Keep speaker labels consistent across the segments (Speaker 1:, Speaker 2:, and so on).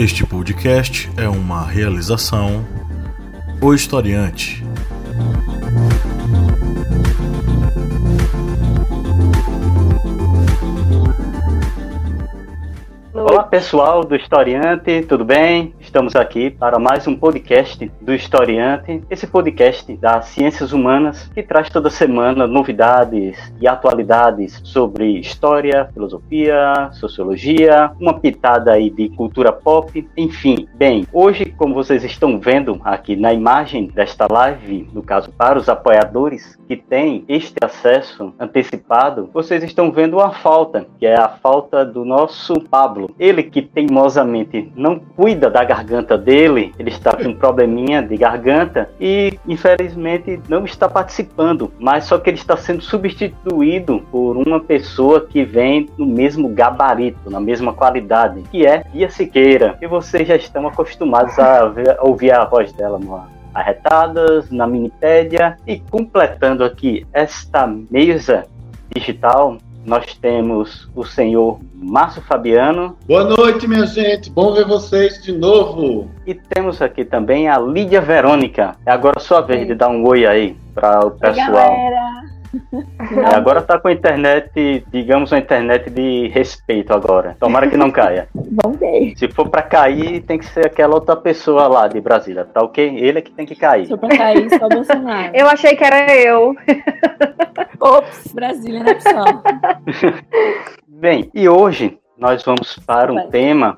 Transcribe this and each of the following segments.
Speaker 1: Este podcast é uma realização O Historiante.
Speaker 2: Olá pessoal do Historiante, tudo bem? Estamos aqui para mais um podcast do Historiante, esse podcast das ciências humanas que traz toda semana novidades e atualidades sobre história, filosofia, sociologia, uma pitada aí de cultura pop, enfim. Bem, hoje, como vocês estão vendo aqui na imagem desta live, no caso para os apoiadores que têm este acesso antecipado, vocês estão vendo uma falta, que é a falta do nosso Pablo. Ele que teimosamente não cuida da garganta dele, ele está com um probleminha de garganta e infelizmente não está participando, mas só que ele está sendo substituído por uma pessoa que vem no mesmo gabarito, na mesma qualidade, que é Bia Siqueira. E vocês já estão acostumados a, ver, ouvir a voz dela no arretadas, na Minipédia e completando aqui esta mesa digital, nós temos o senhor Márcio Fabiano.
Speaker 3: Boa noite, minha gente. Bom ver vocês de novo.
Speaker 2: E temos aqui também a Lídia Verônica. É agora a sua vez de dar um oi aí para o pessoal.
Speaker 4: Oi,
Speaker 2: é, agora tá com a internet, digamos, uma internet de respeito agora. Tomara que não caia.
Speaker 4: Vamos ver.
Speaker 2: Se for pra cair, tem que ser aquela outra pessoa lá de Brasília, tá ok? Ele é que tem que cair.
Speaker 4: Se for pra cair, só o Bolsonaro.
Speaker 5: Eu achei que era eu.
Speaker 4: Ops, Brasília, né, pessoal?
Speaker 2: Bem, e hoje nós vamos para um tema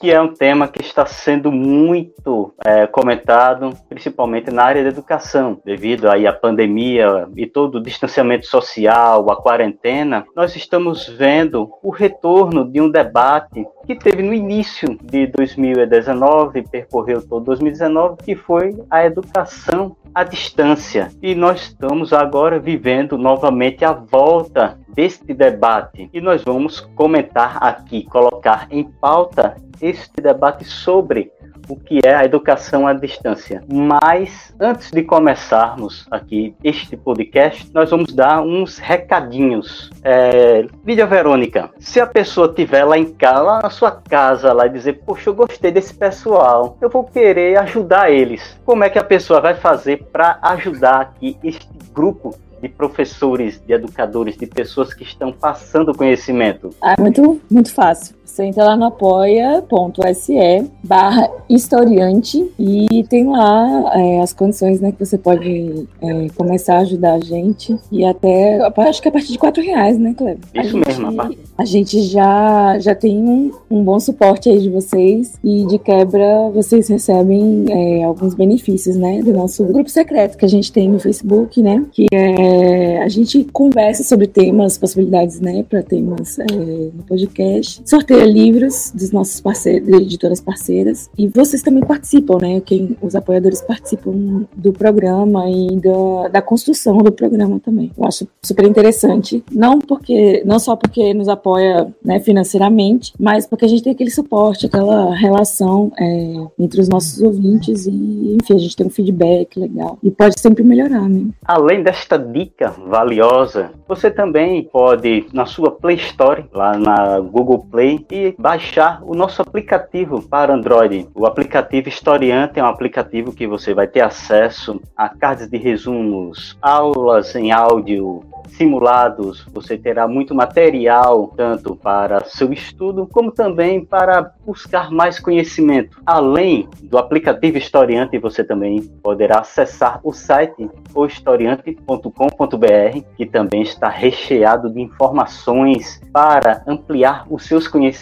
Speaker 2: que é um tema que está sendo muito é, comentado, principalmente na área da educação, devido aí à pandemia e todo o distanciamento social, a quarentena. Nós estamos vendo o retorno de um debate que teve no início de 2019, percorreu todo 2019, que foi a educação à distância. E nós estamos agora vivendo novamente a volta deste debate. E nós vamos comentar aqui, colocar em pauta este debate sobre o que é a educação à distância. Mas antes de começarmos aqui este podcast, nós vamos dar uns recadinhos. É, Lídia Verônica, se a pessoa tiver lá em casa, lá na sua casa, lá e dizer, poxa, eu gostei desse pessoal, eu vou querer ajudar eles. Como é que a pessoa vai fazer para ajudar aqui este grupo de professores, de educadores, de pessoas que estão passando conhecimento?
Speaker 4: Ah, muito, muito fácil. Você entra lá no apoia.se barra historiante e tem lá é, as condições né, que você pode é, começar a ajudar a gente e até, acho que a partir de quatro reais, né, Cleber?
Speaker 2: Isso
Speaker 4: a
Speaker 2: mesmo,
Speaker 4: gente, a gente já, já tem um, um bom suporte aí de vocês e de quebra vocês recebem é, alguns benefícios, né, do nosso grupo secreto que a gente tem no Facebook, né, que é, a gente conversa sobre temas, possibilidades, né, para temas é, no podcast, livros dos nossos parceiros, editoras parceiras. E vocês também participam, né? Quem, os apoiadores participam do programa e da, da construção do programa também. Eu acho super interessante. Não porque, não só porque nos apoia né, financeiramente, mas porque a gente tem aquele suporte, aquela relação é, entre os nossos ouvintes e, enfim, a gente tem um feedback legal. E pode sempre melhorar, né?
Speaker 2: Além desta dica valiosa, você também pode, na sua Play Store, lá na Google Play, e baixar o nosso aplicativo para Android. O aplicativo Historiante é um aplicativo que você vai ter acesso a cards de resumos, aulas em áudio, simulados, você terá muito material, tanto para seu estudo, como também para buscar mais conhecimento. Além do aplicativo Historiante, você também poderá acessar o site ohistoriante.com.br, que também está recheado de informações para ampliar os seus conhecimentos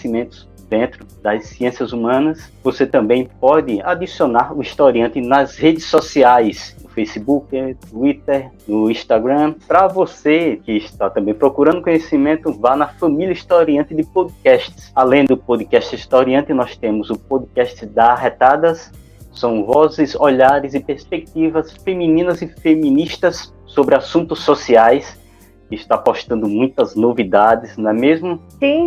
Speaker 2: dentro das ciências humanas. Você também pode adicionar o historiante nas redes sociais, no Facebook, Twitter, no Instagram. Para você que está também procurando conhecimento, vá na família historiante de podcasts. Além do podcast historiante, nós temos o podcast da Retadas. São vozes, olhares e perspectivas femininas e feministas sobre assuntos sociais está postando muitas novidades, não é mesmo?
Speaker 5: Sim,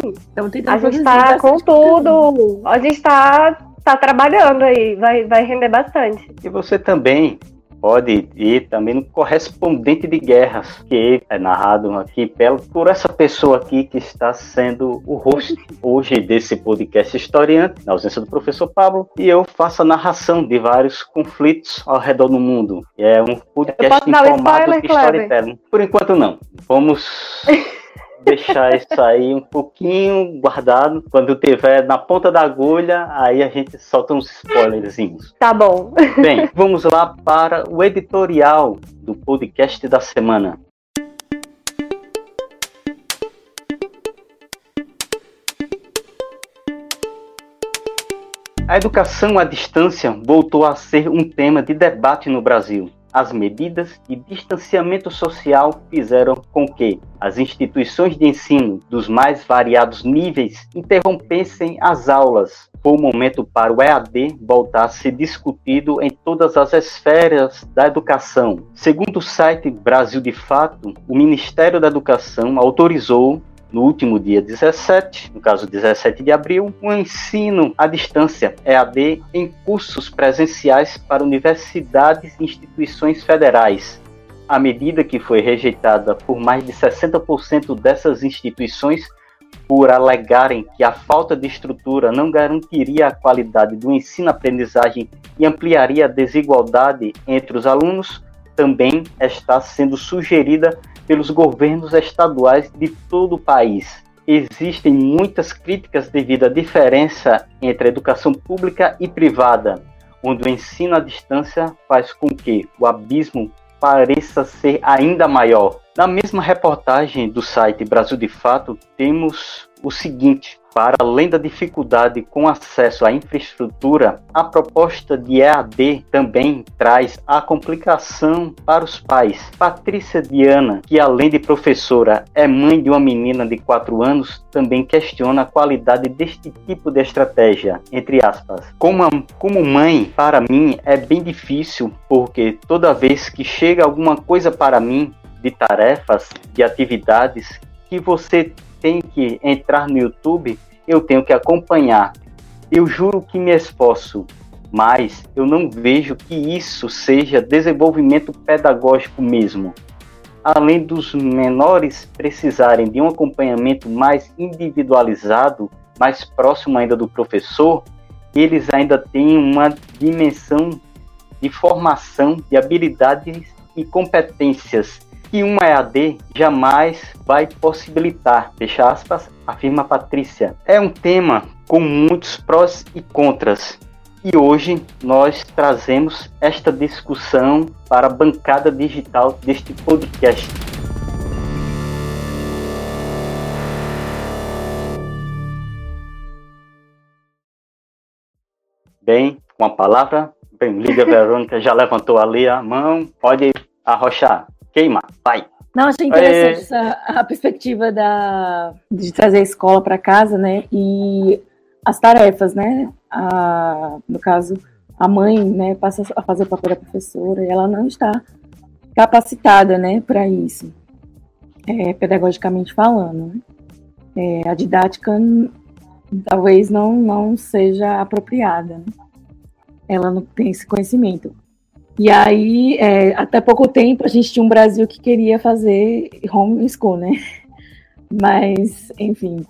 Speaker 5: a gente está com tudo. A gente está tá trabalhando aí, vai, vai render bastante.
Speaker 2: E você também pode ir também no correspondente de guerras, que é narrado aqui pela, por essa pessoa aqui que está sendo o host hoje desse podcast historiante, na ausência do professor Pablo, e eu faço a narração de vários conflitos ao redor do mundo. É um podcast informado de storytelling. Por enquanto não. Vamos deixar isso aí um pouquinho guardado. Quando tiver na ponta da agulha, aí a gente solta uns spoilerzinhos.
Speaker 5: Tá bom.
Speaker 2: Bem, vamos lá para o editorial do podcast da semana. A educação à distância voltou a ser um tema de debate no Brasil as medidas de distanciamento social fizeram com que as instituições de ensino dos mais variados níveis interrompessem as aulas. Foi o momento para o EAD voltar a ser discutido em todas as esferas da educação. Segundo o site Brasil de Fato, o Ministério da Educação autorizou no último dia 17, no caso 17 de abril, o ensino à distância EAD em cursos presenciais para universidades e instituições federais. A medida que foi rejeitada por mais de 60% dessas instituições por alegarem que a falta de estrutura não garantiria a qualidade do ensino-aprendizagem e ampliaria a desigualdade entre os alunos, também está sendo sugerida pelos governos estaduais de todo o país. Existem muitas críticas devido à diferença entre a educação pública e privada, onde o ensino à distância faz com que o abismo pareça ser ainda maior. Na mesma reportagem do site Brasil de Fato, temos o seguinte: para além da dificuldade com acesso à infraestrutura, a proposta de EAD também traz a complicação para os pais. Patrícia Diana, que além de professora é mãe de uma menina de 4 anos, também questiona a qualidade deste tipo de estratégia, entre aspas. Como, como mãe, para mim é bem difícil, porque toda vez que chega alguma coisa para mim, de tarefas, de atividades que você tem que entrar no YouTube, eu tenho que acompanhar. Eu juro que me esforço, mas eu não vejo que isso seja desenvolvimento pedagógico mesmo. Além dos menores precisarem de um acompanhamento mais individualizado, mais próximo ainda do professor, eles ainda têm uma dimensão de formação de habilidades e competências que uma EAD jamais vai possibilitar, fecha aspas, afirma Patrícia. É um tema com muitos prós e contras. E hoje nós trazemos esta discussão para a bancada digital deste podcast. Bem, com a palavra, bem, Lídia Verônica já levantou ali a mão, pode arrochar queima, vai.
Speaker 4: Não, achei interessante é... essa, a perspectiva da, de trazer a escola para casa, né? E as tarefas, né? A, no caso, a mãe, né, passa a fazer o papel da professora e ela não está capacitada, né, para isso, é, pedagogicamente falando. Né? É, a didática talvez não, não seja apropriada. Né? Ela não tem esse conhecimento. E aí, é, até pouco tempo, a gente tinha um Brasil que queria fazer homeschool, né? Mas, enfim,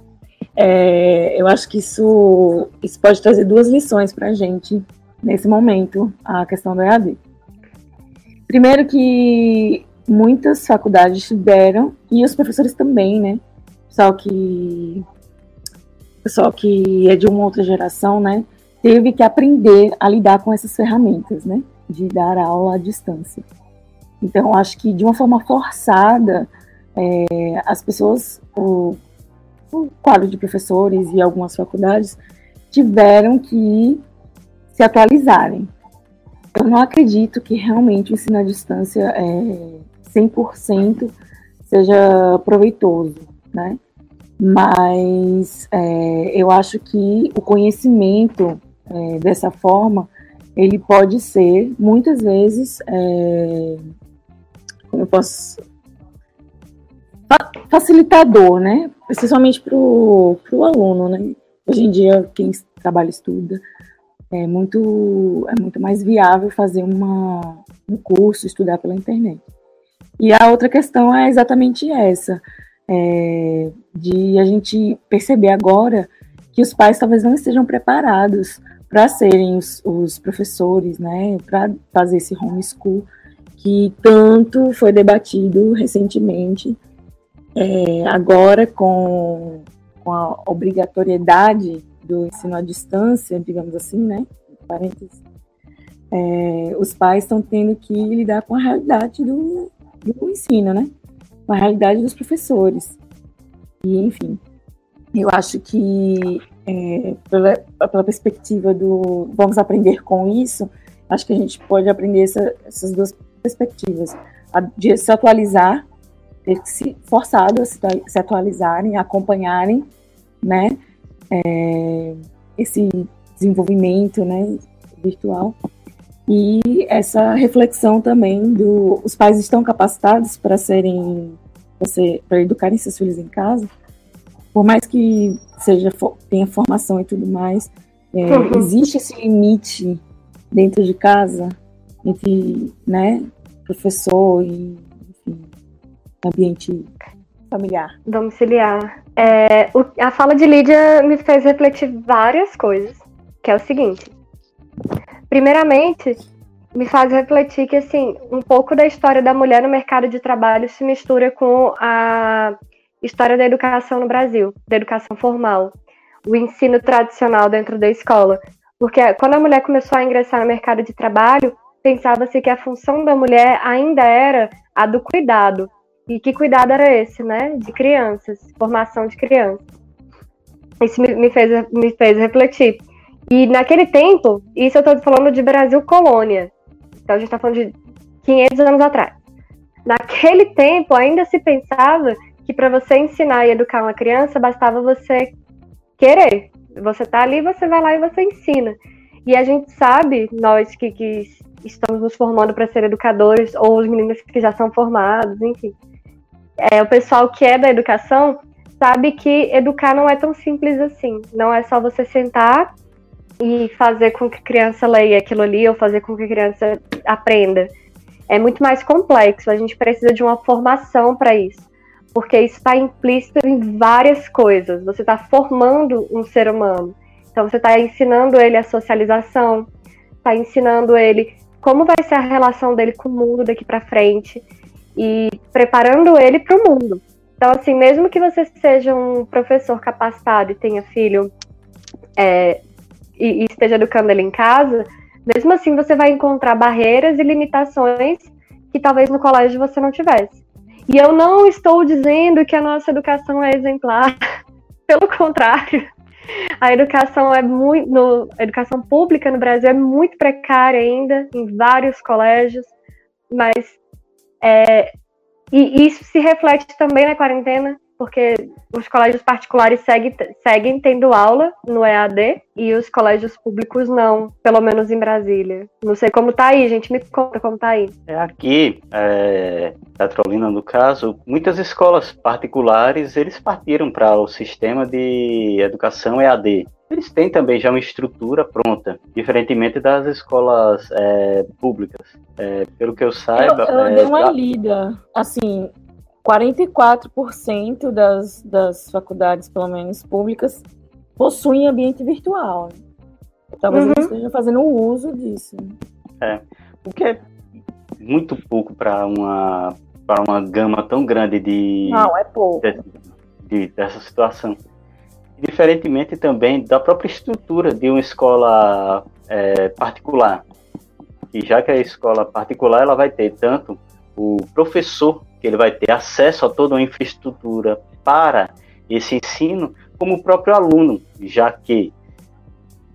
Speaker 4: é, eu acho que isso, isso pode trazer duas lições para a gente nesse momento, a questão do EAD. Primeiro que muitas faculdades tiveram, e os professores também, né? Pessoal que, pessoal que é de uma outra geração, né? Teve que aprender a lidar com essas ferramentas, né? De dar aula à distância. Então, acho que de uma forma forçada, é, as pessoas, o, o, quadro de professores e algumas faculdades tiveram que se atualizarem. Eu não acredito que realmente o ensino à distância é 100% seja proveitoso, né? Mas é, eu acho que o conhecimento é, dessa forma ele pode ser, muitas vezes, é, como eu posso. facilitador, né? Especialmente para o aluno, né? Hoje em dia, quem trabalha estuda, é muito, é muito mais viável fazer uma, um curso, estudar pela internet. E a outra questão é exatamente essa, é, de a gente perceber agora que os pais talvez não estejam preparados para serem os, os, professores, né, para fazer esse homeschool que tanto foi debatido recentemente, é, agora com, com a obrigatoriedade do ensino à distância, digamos assim, né, é, os pais estão tendo que lidar com a realidade do, do ensino, né? Com a realidade dos professores. E, enfim, eu acho que, é, pela, pela perspectiva do vamos aprender com isso, acho que a gente pode aprender essa, essas duas perspectivas. A de se atualizar, ter que se forçado a se, se atualizarem, acompanharem, né? É, esse desenvolvimento, né, virtual e essa reflexão também do os pais estão capacitados para serem para educarem seus filhos em casa por mais que seja tenha formação e tudo mais é, uhum. existe esse limite dentro de casa entre né professor e enfim, ambiente familiar.
Speaker 5: Domiciliar. É, o, a fala de Lídia me fez refletir várias coisas que é o seguinte. Primeiramente, me faz refletir que assim, um pouco da história da mulher no mercado de trabalho se mistura com a história da educação no Brasil, da educação formal, o ensino tradicional dentro da escola. Porque quando a mulher começou a ingressar no mercado de trabalho, pensava-se que a função da mulher ainda era a do cuidado. E que cuidado era esse, né? De crianças, formação de crianças. Isso me, fez, me fez refletir. E naquele tempo, isso eu estou falando de Brasil colônia. Então a gente está falando de 500 anos atrás. Naquele tempo, ainda se pensava que para você ensinar e educar uma criança, bastava você querer. Você tá ali, você vai lá e você ensina. E a gente sabe, nós que, que estamos nos formando para ser educadores, ou os meninos que já são formados, enfim. É, o pessoal que é da educação sabe que educar não é tão simples assim. Não é só você sentar e fazer com que a criança leia aquilo ali ou fazer com que a criança aprenda. É muito mais complexo, a gente precisa de uma formação para isso, porque isso está implícito em várias coisas. Você está formando um ser humano, então você está ensinando ele a socialização, está ensinando ele como vai ser a relação dele com o mundo daqui para frente e preparando ele para o mundo. Então, assim, mesmo que você seja um professor capacitado e tenha filho é, e, e esteja educando ele em casa, mesmo assim você vai encontrar barreiras e limitações que talvez no colégio você não tivesse. E eu não estou dizendo que a nossa educação é exemplar, pelo contrário. A educação é muito, no, a educação pública no Brasil é muito precária ainda em vários colégios, mas é, e isso se reflete também na quarentena, porque os colégios particulares seguem, seguem tendo aula no EAD e os colégios públicos não, pelo menos em Brasília. Não sei como tá aí, gente, me conta como tá aí.
Speaker 2: É aqui, é, Petrolina no caso, muitas escolas particulares, eles partiram para o sistema de educação EAD. Eles têm também já uma estrutura pronta, diferentemente das escolas é, públicas. É, pelo que eu saiba.
Speaker 4: Eu, eu dei uma lida, assim, 44% das, das faculdades, pelo menos públicas, possuem ambiente virtual. Talvez uhum. eles estejam fazendo uso disso.
Speaker 2: É, o que é muito pouco para uma, para uma gama tão grande de.
Speaker 4: Não, é pouco.
Speaker 2: De, de, dessa situação. Diferentemente também da própria estrutura de uma escola é, particular. E já que a escola particular ela vai ter tanto o professor que ele vai ter acesso a toda uma infraestrutura para esse ensino, como o próprio aluno, já que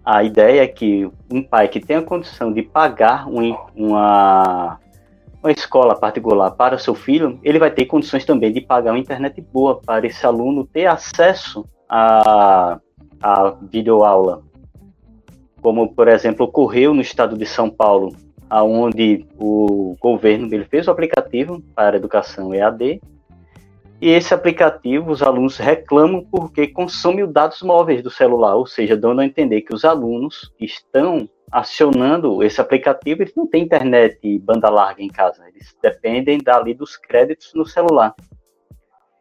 Speaker 2: a ideia é que um pai que tenha condição de pagar um, uma, uma escola particular para seu filho, ele vai ter condições também de pagar uma internet boa para esse aluno ter acesso a, a videoaula. Como, por exemplo, ocorreu no estado de São Paulo aonde o governo ele fez o aplicativo para educação EAD E esse aplicativo, os alunos reclamam porque consome os dados móveis do celular, ou seja, dando a entender que os alunos estão acionando esse aplicativo, eles não têm internet banda larga em casa, eles dependem dali dos créditos no celular.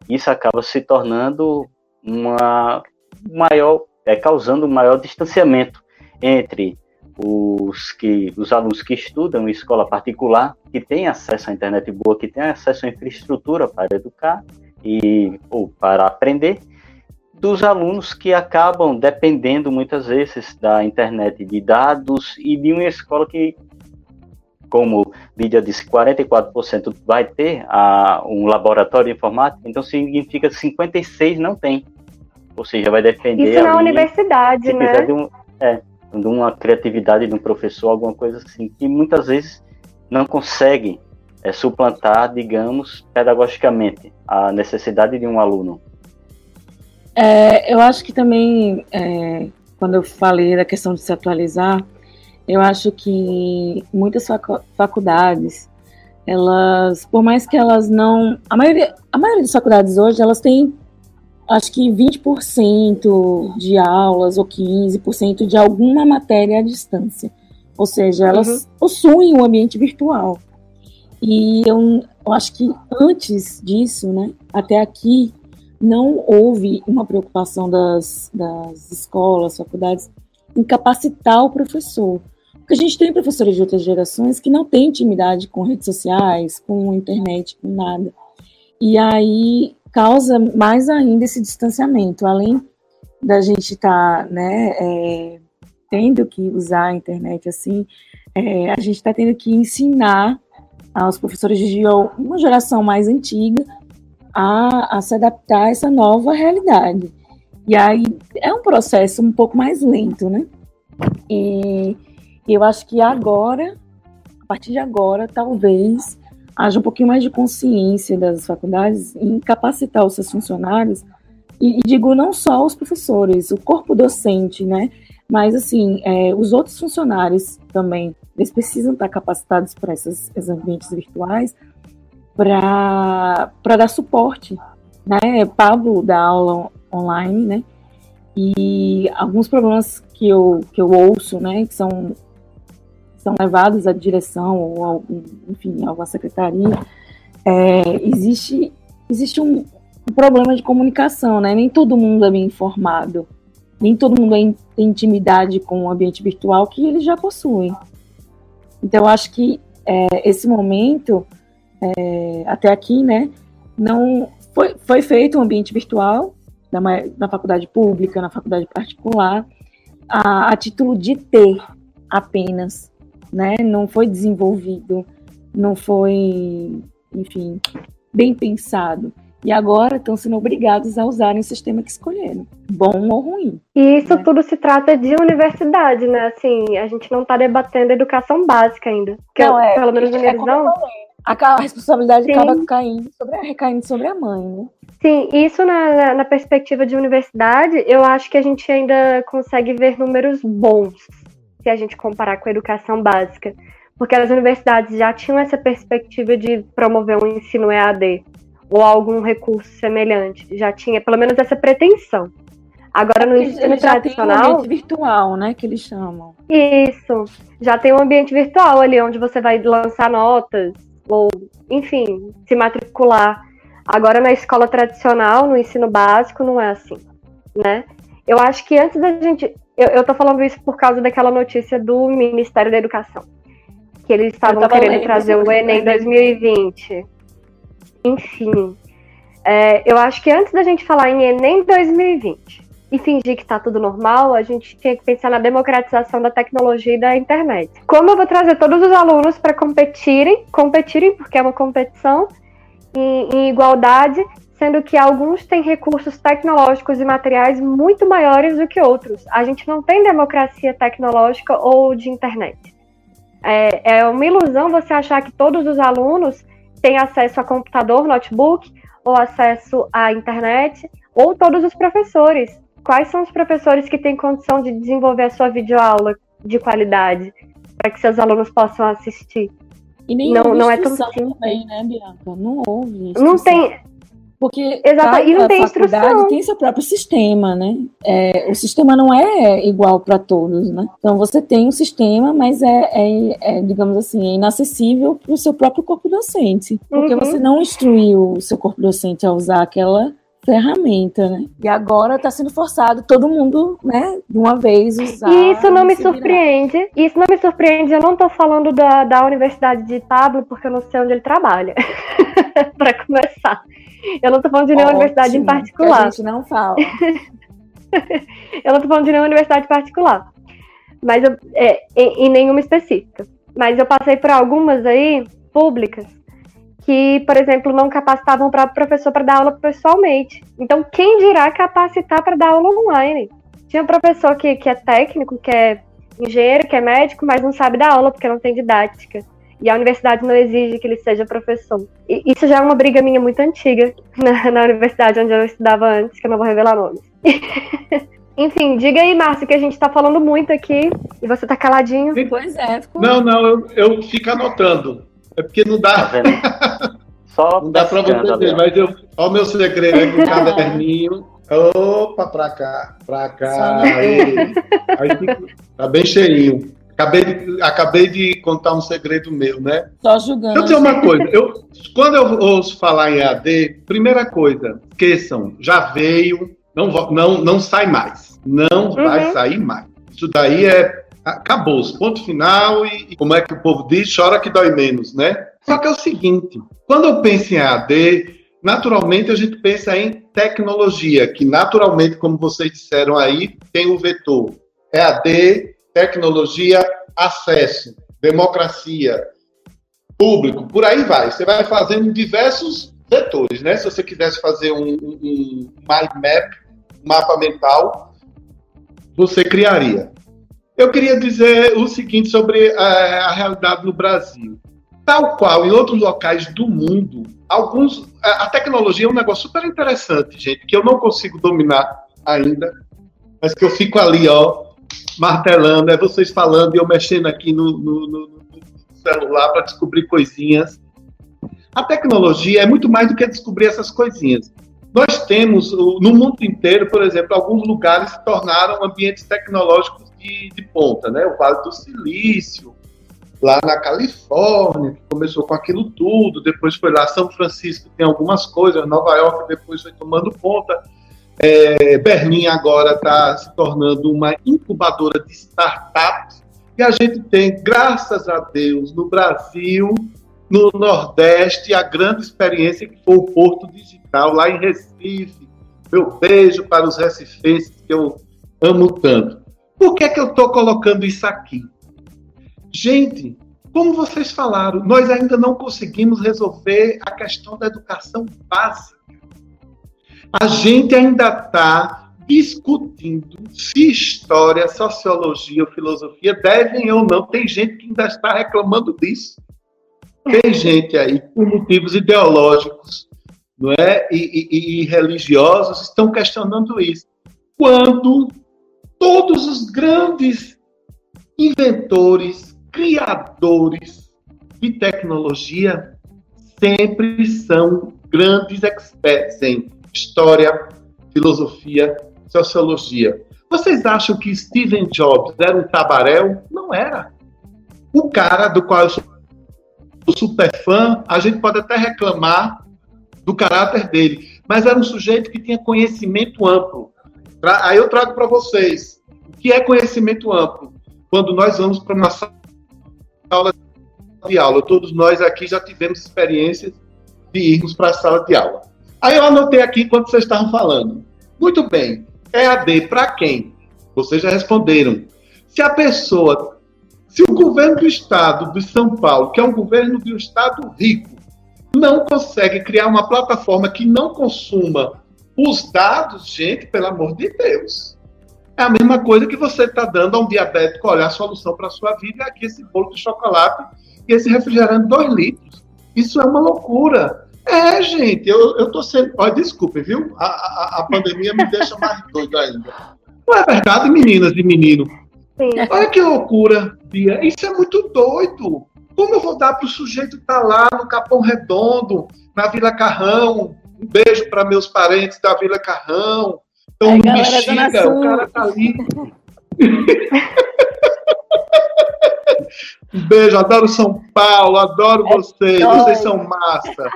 Speaker 2: Isso acaba se tornando uma maior, é, causando um maior distanciamento entre os que os alunos que estudam em escola particular, que têm acesso à internet boa, que têm acesso à infraestrutura para educar e ou para aprender, dos alunos que acabam dependendo muitas vezes da internet de dados e de uma escola que, como Lídia disse, 44% vai ter a, um laboratório de informática, então significa que 56 não tem. Ou seja, vai depender.
Speaker 5: Isso na universidade, né?
Speaker 2: Um, é, de uma criatividade de um professor, alguma coisa assim, que muitas vezes não consegue é, suplantar, digamos, pedagogicamente a necessidade de um aluno.
Speaker 4: É, eu acho que também, é, quando eu falei da questão de se atualizar, eu acho que muitas facu faculdades, elas, por mais que elas não. A maioria, a maioria das faculdades hoje, elas têm acho que 20% de aulas ou 15% de alguma matéria à distância. Ou seja, elas uhum. possuem um ambiente virtual. E eu, eu acho que antes disso, né, até aqui, não houve uma preocupação das, das escolas, faculdades, em capacitar o professor. Porque a gente tem professores de outras gerações que não têm intimidade com redes sociais, com internet, com nada. E aí causa mais ainda esse distanciamento, além da gente estar, tá, né, é, tendo que usar a internet assim, é, a gente está tendo que ensinar aos professores de uma geração mais antiga a, a se adaptar a essa nova realidade. E aí é um processo um pouco mais lento, né? E eu acho que agora, a partir de agora, talvez haja um pouquinho mais de consciência das faculdades em capacitar os seus funcionários, e, e digo não só os professores, o corpo docente, né? Mas, assim, é, os outros funcionários também, eles precisam estar capacitados para esses, esses ambientes virtuais, para dar suporte, né? Pablo dá aula online, né? E alguns problemas que eu, que eu ouço, né, que são, são levados à direção ou, ao, enfim, alguma secretaria, é, existe, existe um, um, problema de comunicação, né? Nem todo mundo é bem informado, nem todo mundo tem intimidade com o ambiente virtual que eles já possuem. Então, eu acho que é, esse momento é, até aqui, né, não foi, foi feito um ambiente virtual na, na faculdade pública, na faculdade particular, a, a título de ter apenas, né, não foi desenvolvido, não foi, enfim, bem pensado. E agora estão sendo obrigados a usarem o sistema que escolheram, bom ou ruim.
Speaker 5: E isso né? tudo se trata de universidade, né? Assim, a gente não está debatendo educação básica ainda. Que não, é, pelo menos na minha é visão
Speaker 4: a, responsabilidade Sim. acaba caindo sobre, recaindo sobre a mãe, né?
Speaker 5: Sim, isso na, na, perspectiva de universidade, eu acho que a gente ainda consegue ver números bons se a gente comparar com a educação básica. Porque as universidades já tinham essa perspectiva de promover um ensino EAD ou algum recurso semelhante. Já tinha pelo menos essa pretensão. Agora no ensino tradicional. Tem um
Speaker 4: ambiente virtual, né? Que eles chamam.
Speaker 5: Isso. Já tem um ambiente virtual ali onde você vai lançar notas, ou, enfim, se matricular. Agora, na escola tradicional, no ensino básico, não é assim, né? Eu acho que antes da gente. Eu, eu tô falando isso por causa daquela notícia do Ministério da Educação, que eles estavam querendo trazer o Enem 2020. Enfim, é, eu acho que antes da gente falar em Enem 2020, e fingir que está tudo normal, a gente tinha que pensar na democratização da tecnologia e da internet. Como eu vou trazer todos os alunos para competirem, competirem, porque é uma competição, em, em igualdade, sendo que alguns têm recursos tecnológicos e materiais muito maiores do que outros. A gente não tem democracia tecnológica ou de internet. É, é uma ilusão você achar que todos os alunos têm acesso a computador, notebook, ou acesso à internet, ou todos os professores quais são os professores que têm condição de desenvolver a sua videoaula de qualidade para que seus alunos possam assistir?
Speaker 4: E nem não, não é tão simples. também, né, Bianca? Não houve.
Speaker 5: Não tem.
Speaker 4: Porque
Speaker 5: Exato,
Speaker 4: cada
Speaker 5: e não tem
Speaker 4: faculdade
Speaker 5: instrução.
Speaker 4: tem seu próprio sistema, né? É, o sistema não é igual para todos, né? Então você tem um sistema, mas é, é- é, digamos assim, é inacessível para o seu próprio corpo docente. Porque
Speaker 5: Uhum.
Speaker 4: você não instruiu o seu corpo docente a usar aquela ferramenta, né? E agora está sendo forçado todo mundo, né, de uma vez usar.
Speaker 5: E isso não me
Speaker 4: se virar.
Speaker 5: surpreende. Isso não me surpreende. Eu não tô falando da, da Universidade de Pablo, porque eu não sei onde ele trabalha. Pra começar. Eu não tô falando de nenhuma universidade em
Speaker 4: Ótimo, que A
Speaker 5: particular.
Speaker 4: gente não fala.
Speaker 5: Eu não tô falando de nenhuma universidade particular. Mas eu, é, em, em nenhuma específica. Mas eu passei por algumas aí, públicas, que, por exemplo, não capacitavam o próprio professor para dar aula pessoalmente. Então, quem dirá capacitar para dar aula online? Tinha um professor que, que é técnico, que é engenheiro, que é médico, mas não sabe dar aula porque não tem didática. E a universidade não exige que ele seja professor. E isso já é uma briga minha muito antiga na, na universidade onde eu estudava antes, que eu não vou revelar nomes. Enfim, diga aí, Márcio, que a gente tá falando muito aqui e você tá caladinho.
Speaker 4: Pois é, ficou
Speaker 3: Não, não, eu, eu fico anotando. É porque não
Speaker 2: Tá
Speaker 3: dá,
Speaker 2: vendo? Só
Speaker 3: não dá pra você ver, mas eu. Olha o meu segredo aí com o caderninho. Opa, pra cá, pra cá. Aí, aí fica- tá bem cheinho. Acabei de, acabei de contar um segredo meu, né?
Speaker 4: só julgando.
Speaker 3: Deixa eu dizer uma coisa. Eu, quando eu ouço falar em EAD, primeira coisa, esqueçam, já veio, não, não, não sai mais. Não vai sair mais. Isso daí é. Acabou, ponto final e, e como é que o povo diz, chora que dói menos, né? Só que é o seguinte: quando eu penso em EAD, naturalmente a gente pensa em tecnologia, que naturalmente, como vocês disseram aí, tem o vetor EAD, tecnologia, acesso, democracia, público, por aí vai. Você vai fazendo diversos vetores, né? Se você quisesse fazer um, um, mind map, um mapa mental, você criaria. Eu queria dizer o seguinte sobre eh, a realidade no Brasil. Tal qual em outros locais do mundo, alguns a a tecnologia é um negócio super interessante, gente, que eu não consigo dominar ainda, mas que eu fico ali, ó, martelando, é vocês falando e eu mexendo aqui no, no- no- no celular para descobrir coisinhas. A tecnologia é muito mais do que descobrir essas coisinhas. Nós temos, no mundo inteiro, por exemplo, alguns lugares se tornaram ambientes tecnológicos de, de ponta, né? O Vale do Silício, lá na Califórnia, que começou com aquilo tudo, depois foi lá São Francisco, tem algumas coisas, Nova York depois foi tomando conta. É, Berlim agora está se tornando uma incubadora de startups. E a gente tem, graças a Deus, no Brasil, no Nordeste, a grande experiência que foi o Porto Digital, lá em Recife. Meu beijo para os recifenses que eu amo tanto. Por que, que eu estou colocando isso aqui? Gente, como vocês falaram, nós ainda não conseguimos resolver a questão da educação básica. A gente ainda está discutindo se história, sociologia ou filosofia devem ou não. Tem gente que ainda está reclamando disso. Tem gente aí, por motivos ideológicos não é? e, e- e religiosos, estão questionando isso. Quando todos os grandes inventores, criadores de tecnologia sempre são grandes experts em história, filosofia, sociologia. Vocês acham que Steven Jobs era um tabaréu? Não era. O cara do qual eu sou super fã, a gente pode até reclamar do caráter dele, mas era um sujeito que tinha conhecimento amplo. Aí eu trago para vocês o que é conhecimento amplo. Quando nós vamos para uma sala de aula, todos nós aqui já tivemos experiências de irmos para a sala de aula. Aí eu anotei aqui enquanto vocês estavam falando. Muito bem. EAD para quem? Vocês já responderam. Se a pessoa, se o governo do estado de São Paulo, que é um governo de um estado rico, não consegue criar uma plataforma que não consuma os dados, gente, pelo amor de Deus. É a mesma coisa que você está dando a um diabético olhar a solução para a sua vida, aqui esse bolo de chocolate e esse refrigerante 2 litros. Isso é uma loucura. É, gente, eu, eu tô sendo. Olha, desculpe, viu? A, a, a pandemia me deixa mais doido ainda. Não é verdade, meninas e meninos?
Speaker 5: Sim.
Speaker 3: Olha que loucura, Bia. Isso é muito doido. Como eu vou dar para o sujeito estar lá no Capão Redondo, na Vila Carrão, Um beijo para meus parentes da Vila Carrão. Então, é, bexiga, o cara tá ali. um beijo, adoro São Paulo, adoro é vocês, vocês são massa.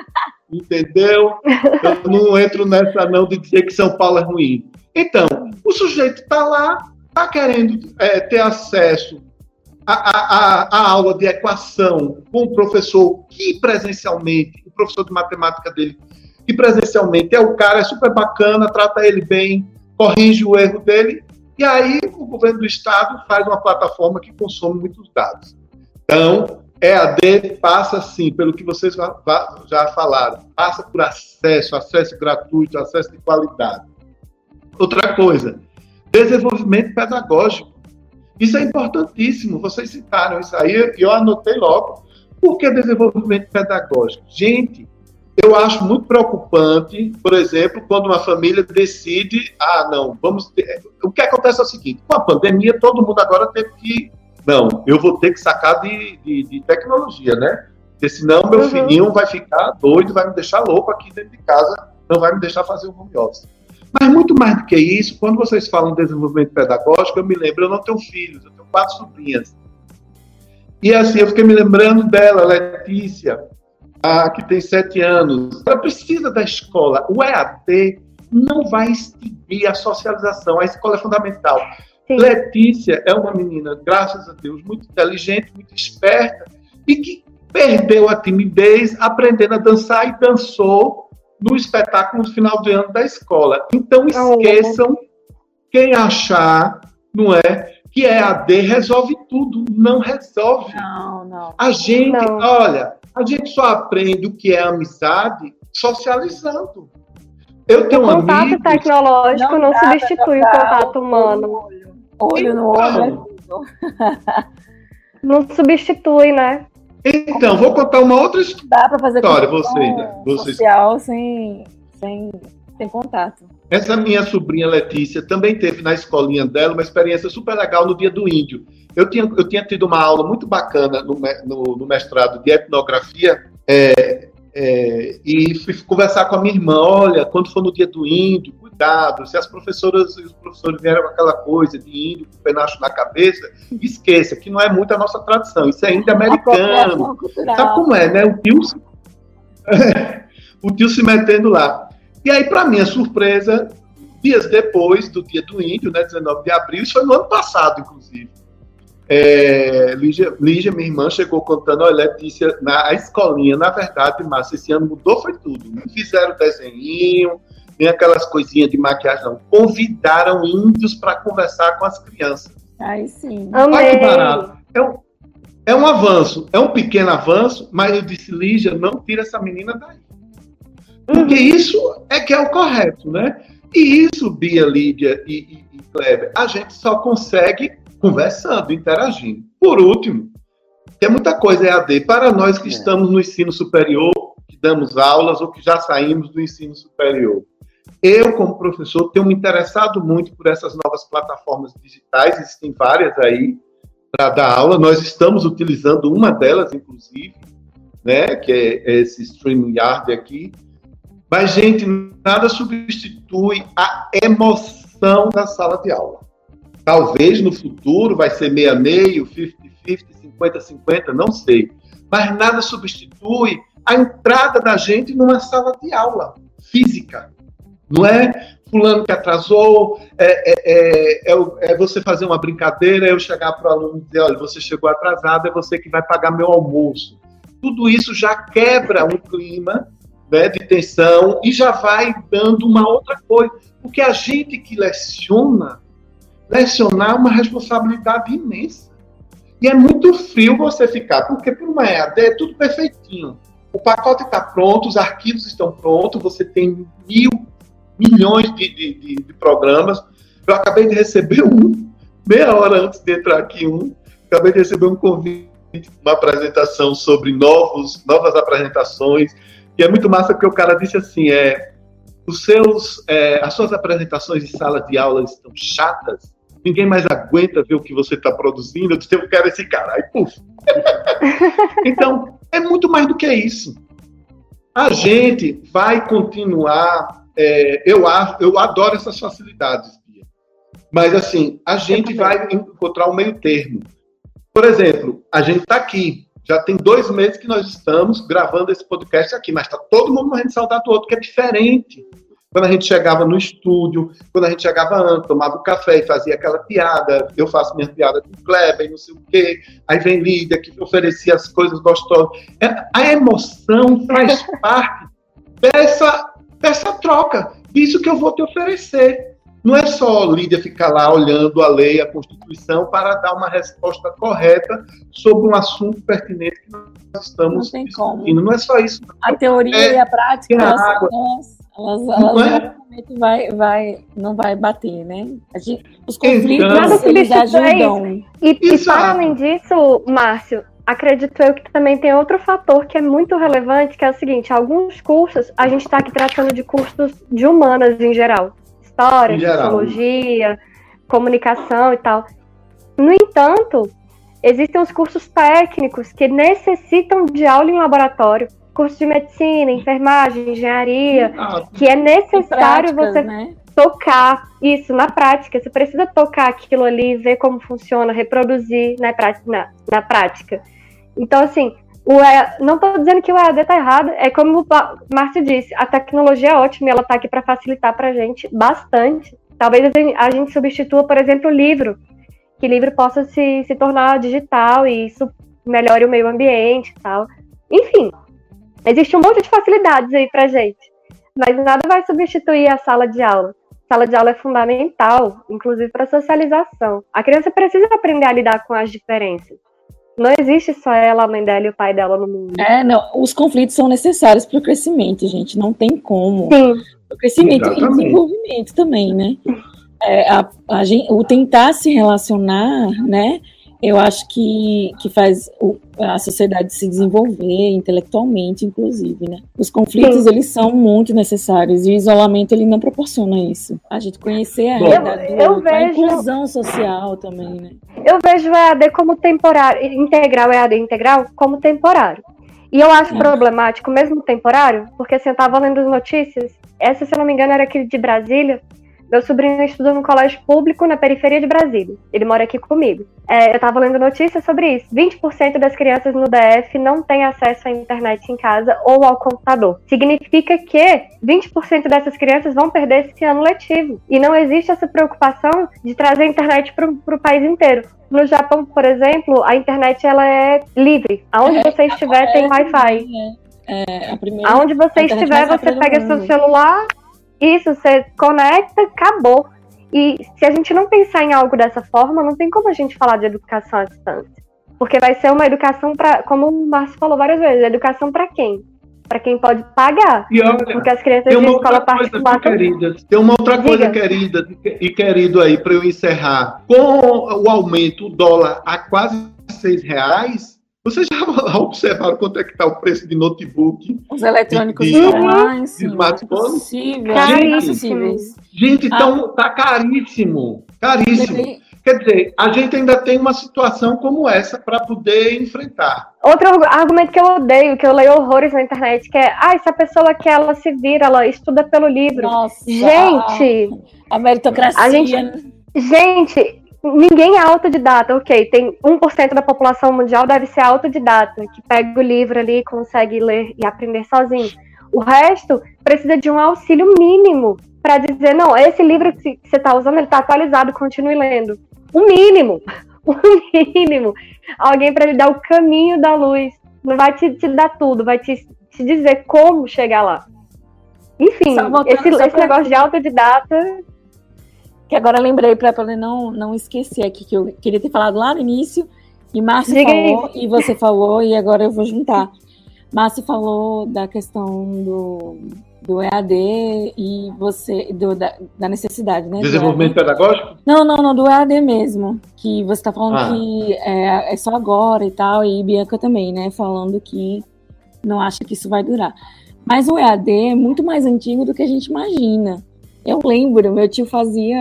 Speaker 3: Entendeu? Eu não entro nessa não de dizer que São Paulo é ruim. Então, o sujeito está lá, está querendo é, ter acesso à, à, à, aula de equação com o professor que presencialmente, o professor de matemática dele, que presencialmente é o cara, é super bacana, trata ele bem, corrige o erro dele, e aí o governo do estado faz uma plataforma que consome muitos dados. Então, EAD passa sim, pelo que vocês já falaram, passa por acesso, acesso gratuito, acesso de qualidade. Outra coisa, desenvolvimento pedagógico. Isso é importantíssimo, vocês citaram isso aí e eu anotei logo. Por que desenvolvimento pedagógico? Gente, eu acho muito preocupante, por exemplo, quando uma família decide, ah, não, vamos. Ter... O que acontece é o seguinte: com a pandemia, todo mundo agora teve que. Não, eu vou ter que sacar de, de, de tecnologia, né? Porque senão meu uhum. filhinho vai ficar doido, vai me deixar louco aqui dentro de casa, não vai me deixar fazer o home office. Mas muito mais do que isso, quando vocês falam em desenvolvimento pedagógico, eu me lembro, eu não tenho filhos, eu tenho quatro sobrinhas. E assim, eu fiquei me lembrando dela, Letícia, a, que tem sete anos, ela precisa da escola. O EAD não vai extinguir a socialização, a escola é fundamental. Sim. Letícia é uma menina, graças a Deus, muito inteligente, muito esperta, e que perdeu a timidez aprendendo a dançar e dançou no espetáculo no final de ano da escola. Então esqueçam quem achar, não é, que EAD resolve tudo. Não resolve.
Speaker 4: Não, não.
Speaker 3: A gente, não. olha, a gente só aprende o que é amizade socializando. Eu tenho
Speaker 5: o contato amigos, tecnológico não, não substitui o contato humano.
Speaker 4: Olho no olho.
Speaker 5: Não substitui, né?
Speaker 3: Então, vou contar uma outra história.
Speaker 4: Dá para fazer
Speaker 3: história, vocês, né? vocês.
Speaker 4: social sem, sem, sem contato.
Speaker 3: Essa minha sobrinha Letícia também teve na escolinha dela uma experiência super legal no dia do índio. Eu tinha, eu tinha tido uma aula muito bacana no, no, no mestrado de etnografia é, é, e fui conversar com a minha irmã. Olha, quando for no dia do índio, cuidado. Se as professoras e os professores vieram com aquela coisa de índio com o penacho na cabeça, esqueça que não é muito a nossa tradição. Isso é índio americano. Sabe como é, né? O tio, o tio se metendo lá. E aí, para minha surpresa, dias depois do dia do índio, né, 19 de abril, isso foi no ano passado, inclusive é, Lígia, Lígia, minha irmã, chegou contando, olha, Letícia, na escolinha, na verdade, Márcia, esse ano mudou, foi tudo. Não fizeram desenho, nem aquelas coisinhas de maquiagem, não. Convidaram índios para conversar com as crianças.
Speaker 4: Ai, sim.
Speaker 5: Amei. Olha que
Speaker 3: barato. É um, é um avanço, é um pequeno avanço, mas eu disse, Lígia, não tira essa menina daí. Porque uhum. isso é que é o correto, né? E isso, Bia, Lídia e, e, e Kleber, a gente só consegue conversando, interagindo. Por último, tem muita coisa EAD para nós que é. estamos no ensino superior, que damos aulas ou que já saímos do ensino superior. Eu, como professor, tenho me interessado muito por essas novas plataformas digitais, existem várias aí para dar aula. Nós estamos utilizando uma delas, inclusive, né, que é esse StreamYard aqui. Mas, gente, nada substitui a emoção da sala de aula. Talvez no futuro vai ser meia meio, 50-50, 50-50, não sei. Mas nada substitui a entrada da gente numa sala de aula física. Não é fulano que atrasou, é, é, é, é, é você fazer uma brincadeira, eu chegar para o aluno e dizer, olha, você chegou atrasado, é você que vai pagar meu almoço. Tudo isso já quebra um clima né, de tensão e já vai dando uma outra coisa. Porque a gente que leciona, lecionar é uma responsabilidade imensa. E é muito frio você ficar, porque por uma EAD é tudo perfeitinho. O pacote está pronto, os arquivos estão prontos, você tem mil, milhões de, de, de, de programas. Eu acabei de receber um, meia hora antes de entrar aqui, um. Acabei de receber um convite, uma apresentação sobre novos, novas apresentações. E é muito massa porque o cara disse assim: é, os seus, é, as suas apresentações de sala de aula estão chatas ninguém mais aguenta ver o que você está produzindo, eu disse, eu quero esse cara. Aí, puf. então, é muito mais do que isso. A gente vai continuar. É, eu, eu adoro essas facilidades, mas assim, a gente vai encontrar um meio termo. Por exemplo, a gente está aqui. Já tem dois meses que nós estamos gravando esse podcast aqui, mas está todo mundo morrendo de saudade do outro, que é diferente. Quando a gente chegava no estúdio, quando a gente chegava antes, tomava um café e fazia aquela piada, eu faço minha piada com o Kleber, não sei o quê, aí vem Lídia que oferecia as coisas gostosas. É, a emoção faz parte dessa, dessa troca, disso que eu vou te oferecer. Não é só Lídia ficar lá olhando a lei, a Constituição, para dar uma resposta correta sobre um assunto pertinente que nós estamos
Speaker 4: não
Speaker 3: discutindo. Não é só isso.
Speaker 4: A teoria é, e a prática, elas, elas, elas é? vai, vai, não vai bater, né? Gente, os conflitos, então, eles ajudam.
Speaker 5: E, e para além disso, Márcio, acredito eu que também tem outro fator que é muito relevante, que é o seguinte, alguns cursos, a gente está aqui tratando de cursos de humanas em geral história, psicologia, comunicação e tal. No entanto, existem os cursos técnicos que necessitam de aula em laboratório, curso de medicina, enfermagem, engenharia, ah, que é necessário práticas, você né? tocar isso na prática. Você precisa tocar aquilo ali, ver como funciona, reproduzir na, na, na prática. Então, assim, o não estou dizendo que o EAD está errado, é como o Márcio disse, a tecnologia é ótima e ela está aqui para facilitar para a gente bastante. Talvez a gente substitua, por exemplo, o livro, que livro possa se, se tornar digital e isso melhore o meio ambiente e tal. Enfim, existe um monte de facilidades aí para gente, mas nada vai substituir a sala de aula. Sala de aula é fundamental, inclusive para socialização. A criança precisa aprender a lidar com as diferenças. Não existe só ela, a mãe dela e o pai dela no mundo.
Speaker 4: É, não. Os conflitos são necessários para o crescimento, gente. Não tem como.
Speaker 5: Sim.
Speaker 4: O crescimento Exatamente. e desenvolvimento também, né? É, a, a gente, o tentar se relacionar, né? Eu acho que, que faz o, a sociedade se desenvolver intelectualmente, inclusive, né? Os conflitos, Sim. eles são muito necessários e o isolamento, ele não proporciona isso. A gente conhecer a realidade do outro, vejo, a inclusão social também, né?
Speaker 5: Eu vejo o EAD como temporário, integral, EAD integral, como temporário. E eu acho é. problemático, mesmo temporário, porque assim, eu estava lendo as notícias, essa, se eu não me engano, era aqui de Brasília, meu sobrinho estuda num colégio público na periferia de Brasília. Ele mora aqui comigo. É, eu estava lendo notícias sobre isso. 20% das crianças no DF não têm acesso à internet em casa ou ao computador. Significa que 20% dessas crianças vão perder esse ano letivo. E não existe essa preocupação de trazer a internet para o país inteiro. No Japão, por exemplo, a internet ela é livre. Aonde é, você estiver, é, tem Wi-Fi. É, é Aonde você estiver, você pega seu celular isso, você conecta, acabou. E se a gente não pensar em algo dessa forma, não tem como a gente falar de educação à distância. Porque vai ser uma educação para, como o Márcio falou várias vezes, educação para quem? Para quem pode pagar.
Speaker 3: E olha, porque as crianças de escola particular. Querida, tem uma outra Diga. coisa, querida e querido aí, para eu encerrar. Com o aumento do dólar a quase seis reais, vocês já observaram quanto é que está o preço de notebook?
Speaker 4: Os eletrônicos de, online, sim, smartphone?
Speaker 3: Gente, gente então ah. tá caríssimo, caríssimo. Quer dizer, a gente ainda tem uma situação como essa para poder enfrentar.
Speaker 5: Outro argumento que eu odeio, que eu leio horrores na internet, que é, ah, se a pessoa que ela se vira, ela estuda pelo livro.
Speaker 4: Nossa,
Speaker 5: gente,
Speaker 4: a meritocracia. A gente,
Speaker 5: gente, ninguém é autodidata, ok. Tem 1% da população mundial deve ser autodidata, que pega o livro ali e consegue ler e aprender sozinho. O resto precisa de um auxílio mínimo para dizer, não, esse livro que você está usando, ele está atualizado, continue lendo. O mínimo, o mínimo. Alguém para lhe dar o caminho da luz. Não vai te, te dar tudo, vai te, te dizer como chegar lá. Enfim, esse, esse negócio de autodidata
Speaker 4: que agora lembrei para poder não, não esquecer aqui, que eu queria ter falado lá no início, e Márcio falou, e você falou, e agora eu vou juntar. Márcio falou da questão do, do EAD e você do, da, da, necessidade, né?
Speaker 3: Desenvolvimento pedagógico?
Speaker 4: Não, não, não, do EAD mesmo. Que você está falando ah. que é, é só agora e tal, e Bianca também, né? Falando que não acha que isso vai durar. Mas o EAD é muito mais antigo do que a gente imagina. Eu lembro, meu tio fazia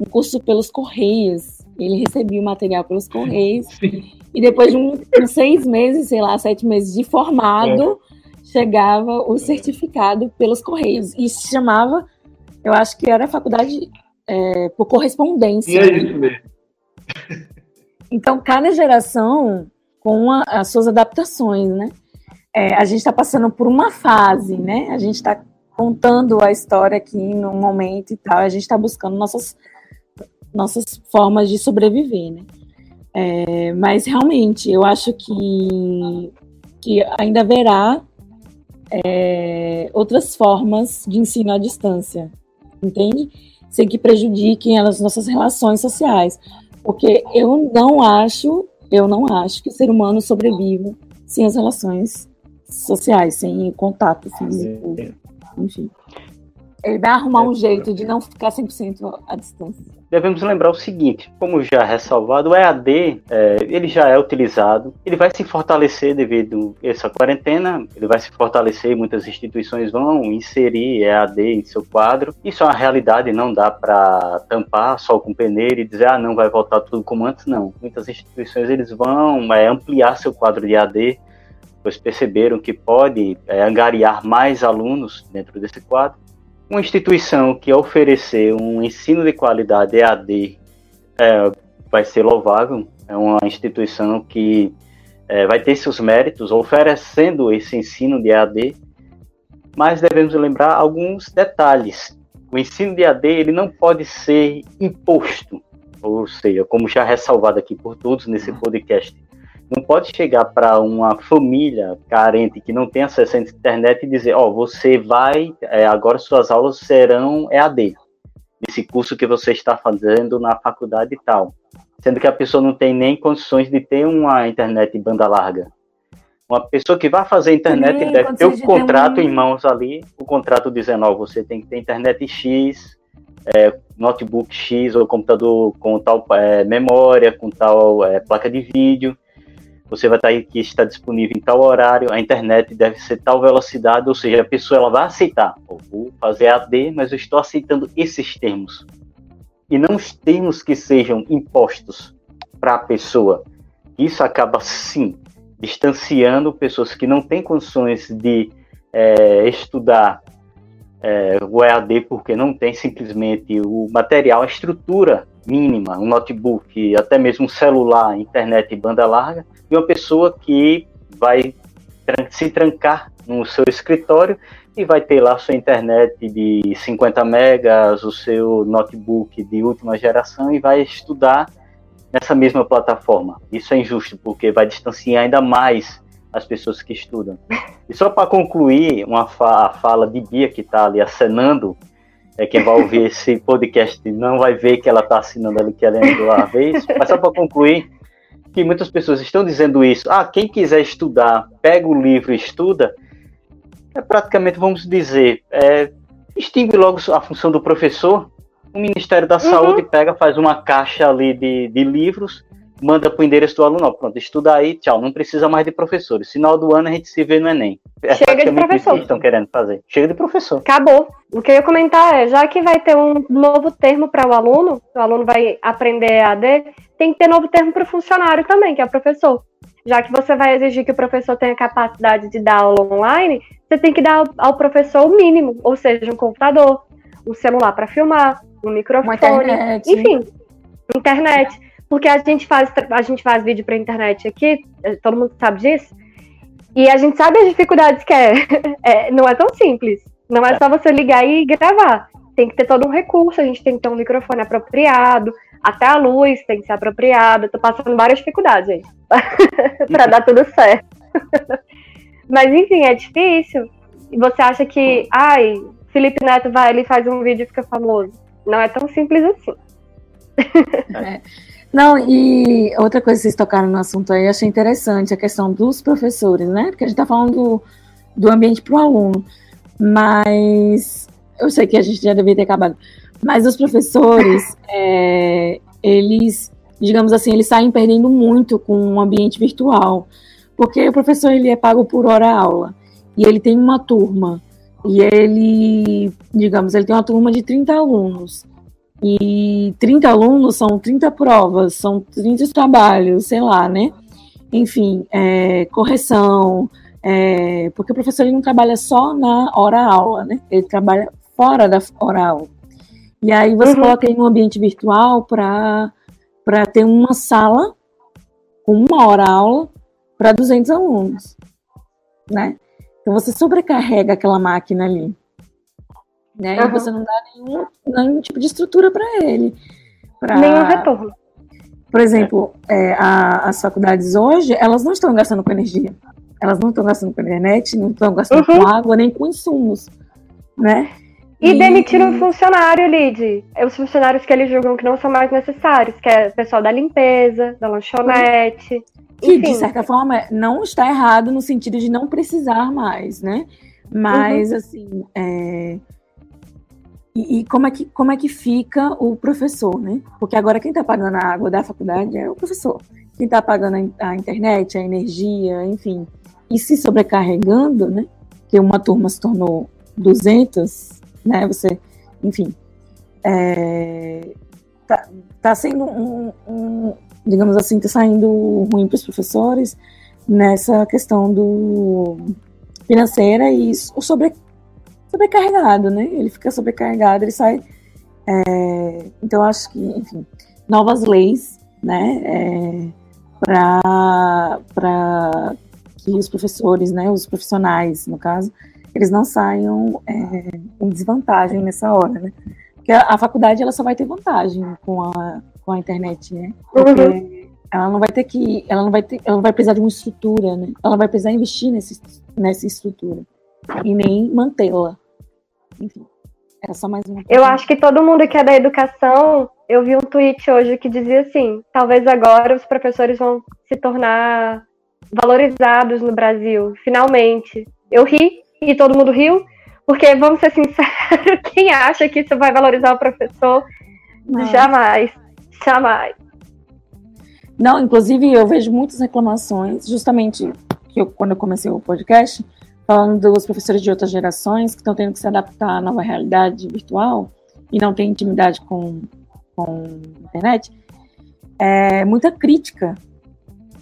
Speaker 4: um curso pelos Correios. Ele recebia o material pelos Correios. Sim. E depois de um, uns seis meses, sei lá, sete meses de formado, é. chegava o certificado pelos correios e se chamava, eu acho que era faculdade é, por correspondência. E
Speaker 3: é isso mesmo.
Speaker 4: Então, cada geração com a, as suas adaptações, né? É, a gente está passando por uma fase, né? A gente está contando a história aqui num momento e tal, a gente está buscando nossas, nossas formas de sobreviver, né? É, mas realmente, eu acho que, que ainda haverá é, outras formas de ensino à distância, entende? Sem que prejudiquem as nossas relações sociais. Porque eu não acho, eu não acho que o ser humano sobreviva sem as relações sociais, sem contato físico, enfim. Ele vai arrumar um jeito de não ficar 100% à distância.
Speaker 2: Devemos lembrar o seguinte, como já ressalvado, o EAD, é, ele já é utilizado, ele vai se fortalecer devido a essa quarentena, ele vai se fortalecer, muitas instituições vão inserir EAD em seu quadro. Isso é uma realidade, não dá para tampar só com peneira e dizer, ah, não, vai voltar tudo como antes, não. Muitas instituições, eles vão é, ampliar seu quadro de EAD, pois perceberam que pode é, angariar mais alunos dentro desse quadro uma instituição que oferecer um ensino de qualidade EAD é, vai ser louvável. É uma instituição que é, vai ter seus méritos oferecendo esse ensino de EAD, mas devemos lembrar alguns detalhes. O ensino de EAD ele não pode ser imposto, ou seja, como já ressalvado aqui por todos nesse podcast, não pode chegar para uma família carente que não tem acesso à internet e dizer, ó, oh, você vai, é, agora suas aulas serão EAD, nesse curso que você está fazendo na faculdade e tal. Sendo que a pessoa não tem nem condições de ter uma internet banda larga. Uma pessoa que vai fazer internet Sim, deve ter o contrato um... em mãos ali, o contrato dizendo, ó, oh, você tem que ter internet X, é, notebook X ou computador com tal é, memória, com tal é, placa de vídeo você vai estar aí que está disponível em tal horário, a internet deve ser tal velocidade, ou seja, a pessoa ela vai aceitar. Eu vou fazer AD, mas eu estou aceitando esses termos. E não os termos que sejam impostos para a pessoa. Isso acaba, sim, distanciando pessoas que não têm condições de é, estudar é, o EAD porque não tem simplesmente o material, a estrutura mínima, um notebook, até mesmo um celular, internet e banda larga, e uma pessoa que vai se trancar no seu escritório e vai ter lá sua internet de 50 megas, o seu notebook de última geração e vai estudar nessa mesma plataforma. Isso é injusto, porque vai distanciar ainda mais as pessoas que estudam. E só para concluir, uma fa a fala de Bia, que está ali acenando, é quem vai ouvir esse podcast não vai ver que ela está assinando ali que ela é uma vez, mas só para concluir, que muitas pessoas estão dizendo isso. Ah, quem quiser estudar, pega o livro e estuda. É praticamente, vamos dizer, é, extingue logo a função do professor. O Ministério da uhum. Saúde pega, faz uma caixa ali de, de livros, manda para o endereço do aluno. Ó, pronto, estuda aí, tchau. Não precisa mais de professores. Final do ano a gente se vê no Enem.
Speaker 5: É Chega de professor.
Speaker 2: que estão querendo fazer. Chega de professor.
Speaker 5: Acabou. O que eu ia comentar é, já que vai ter um novo termo para o aluno, o aluno vai aprender AD, tem que ter novo termo para o funcionário também, que é o professor. Já que você vai exigir que o professor tenha capacidade de dar aula online, você tem que dar ao professor o mínimo, ou seja, um computador, um celular para filmar, um microfone, internet. enfim, internet. Porque a gente faz, a gente faz vídeo para internet aqui, eh, todo mundo sabe disso, e a gente sabe as dificuldades que é. é não é tão simples. Não é só você ligar e gravar. Tem que ter todo um recurso, a gente tem que ter um microfone apropriado, até a luz tem que ser apropriada. Tô passando várias dificuldades aí para dar tudo certo. Mas enfim, é difícil. E você acha que, ai, Felipe Neto vai ali faz um vídeo e fica famoso. Não é tão simples assim.
Speaker 4: É. Não, e outra coisa que vocês tocaram no assunto aí, achei interessante a questão dos professores, né? Porque a gente está falando do, do ambiente para o aluno, mas eu sei que a gente já deveria ter acabado. Mas os professores, é, eles, digamos assim, eles saem perdendo muito com o ambiente virtual, porque o professor ele é pago por hora aula. E ele tem uma turma. E ele, digamos, ele tem uma turma de 30 alunos e 30 alunos são 30 provas, são 30 trabalhos, sei lá, né? Enfim, é, correção, É, porque o professor ele não trabalha só na hora aula, né? Ele trabalha fora da hora aula. E aí você uhum. coloca ele num ambiente virtual para ter uma sala com uma hora aula para 200 alunos, né? Então você sobrecarrega aquela máquina ali, né? Uhum. E você não dá nenhum, nenhum tipo de estrutura para ele.
Speaker 5: Pra... Nenhum retorno.
Speaker 4: Por exemplo, é, a, as faculdades hoje, elas não estão gastando com energia. Elas não estão gastando com internet, não estão gastando uhum. com água, nem com insumos, né?
Speaker 5: E, e demitiram um funcionário, Lid. É os funcionários que eles julgam que não são mais necessários, que é o pessoal da limpeza, da lanchonete.
Speaker 4: Que, enfim. de certa forma, não está errado no sentido de não precisar mais, né? Mas, uhum. assim, é... E, e, como, é que, como é que fica o professor, né? Porque agora quem está pagando a água da faculdade é o professor. Quem está pagando a, internet, a energia, enfim. E se sobrecarregando, né? Que uma turma se tornou 200, né? Você, enfim, é, tá, tá sendo um, um, digamos assim, tá saindo ruim para os professores nessa questão do financeira e o sobre, sobrecarregado, né? Ele fica sobrecarregado, ele sai. É, então, acho que, enfim, novas leis, né? É, para que os professores, né, os profissionais, no caso, eles não saiam é, em desvantagem nessa hora, né? Porque a, a, faculdade ela só vai ter vantagem com a, com a internet, né? Porque uhum. ela não vai ter que, ela não vai ter, ela não vai precisar de uma estrutura, né? Ela vai precisar investir nesse, nessa estrutura e nem mantê-la. Enfim, era só mais uma.
Speaker 5: Eu acho que todo mundo que é da educação, eu vi um tweet hoje que dizia assim: talvez agora os professores vão se tornar valorizados no Brasil, finalmente. Eu ri e todo mundo riu, porque, vamos ser sinceros, quem acha que isso vai valorizar o professor? Não. Jamais, jamais.
Speaker 4: Não, inclusive eu vejo muitas reclamações, justamente eu, quando eu comecei o podcast, falando dos professores de outras gerações que estão tendo que se adaptar à nova realidade virtual e não têm intimidade com, com a internet, é muita crítica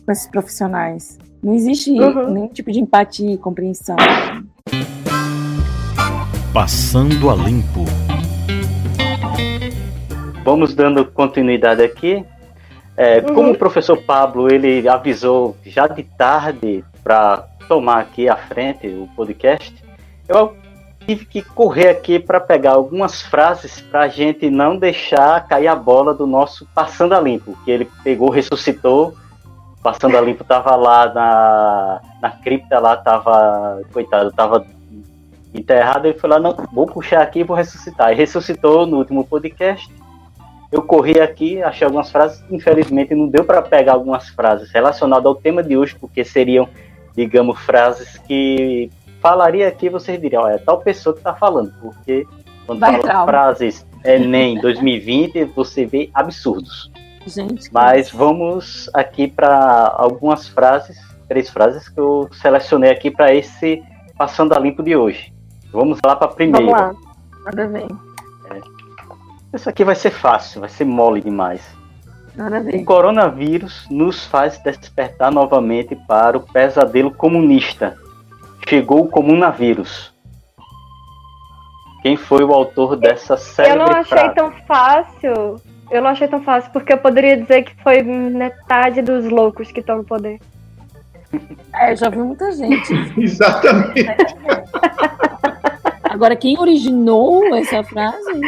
Speaker 4: com esses profissionais. Não existe uhum. nenhum tipo de empatia e compreensão.
Speaker 1: Passando a limpo.
Speaker 2: Vamos dando continuidade aqui. É, uhum. Como o professor Pablo ele avisou já de tarde para tomar aqui à frente o podcast, eu tive que correr aqui para pegar algumas frases para a gente não deixar cair a bola do nosso passando a limpo, que ele pegou, ressuscitou passando a limpo, tava lá na, na cripta, lá tava, coitado, tava enterrado, ele foi lá, não, vou puxar aqui e vou ressuscitar. E ressuscitou no último podcast. Eu corri aqui, achei algumas frases, infelizmente não deu para pegar algumas frases relacionadas ao tema de hoje, porque seriam, digamos, frases que falaria aqui, vocês diriam, é tal pessoa que tá falando, porque quando Vai fala frases Enem 2020, você vê absurdos. Gente. Mas vamos aqui para algumas frases, três frases que eu selecionei aqui para esse Passando a Limpo de hoje. Vamos lá para a primeira. Vamos lá.
Speaker 4: Nada bem.
Speaker 2: É. Isso aqui vai ser fácil, vai ser mole demais.
Speaker 4: Nada bem.
Speaker 2: O coronavírus nos faz despertar novamente para o pesadelo comunista. Chegou o comunavírus. Quem foi o autor dessa série? Eu
Speaker 5: não achei frase? tão fácil eu não achei tão fácil, porque eu poderia dizer que foi metade dos loucos que estão no poder.
Speaker 4: É, eu já vi muita gente.
Speaker 3: Exatamente.
Speaker 4: Agora, quem originou essa frase?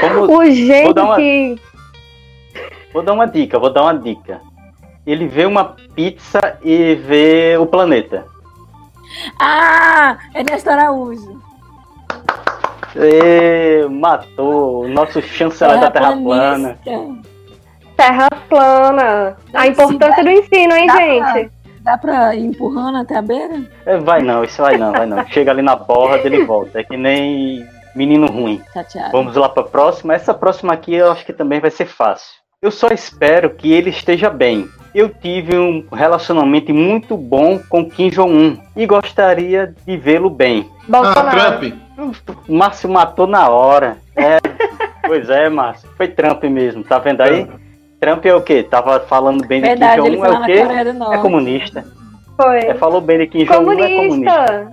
Speaker 5: Vamos, o jeito uma, que.
Speaker 2: Vou dar uma dica, vou dar uma dica. Ele vê uma pizza e vê o planeta.
Speaker 4: Ah, é Ernesto Araújo.
Speaker 2: E matou o nosso chanceler da Terra plana.
Speaker 5: Terra plana. A importância do ensino, hein,
Speaker 4: dá
Speaker 5: gente?
Speaker 4: Pra, dá pra ir empurrando até a beira?
Speaker 2: É, vai não, isso vai não, vai não. Chega ali na borda, ele volta. É que nem menino ruim.
Speaker 4: Chateado.
Speaker 2: Vamos lá pra próxima. Essa próxima aqui eu acho que também vai ser fácil. Eu só espero que ele esteja bem. Eu tive um relacionamento muito bom com Kim Jong-un e gostaria de vê-lo bem.
Speaker 3: Bolsonaro. Ah, Trump.
Speaker 2: Márcio matou na hora. É, pois é, Márcio. Foi Trump mesmo, tá vendo aí? Trump é o quê? Tava falando bem
Speaker 4: Verdade,
Speaker 2: de Kim
Speaker 4: Jong-un,
Speaker 2: é o quê? É comunista.
Speaker 5: Foi.
Speaker 2: É, falou bem de Kim Jong-un, é comunista.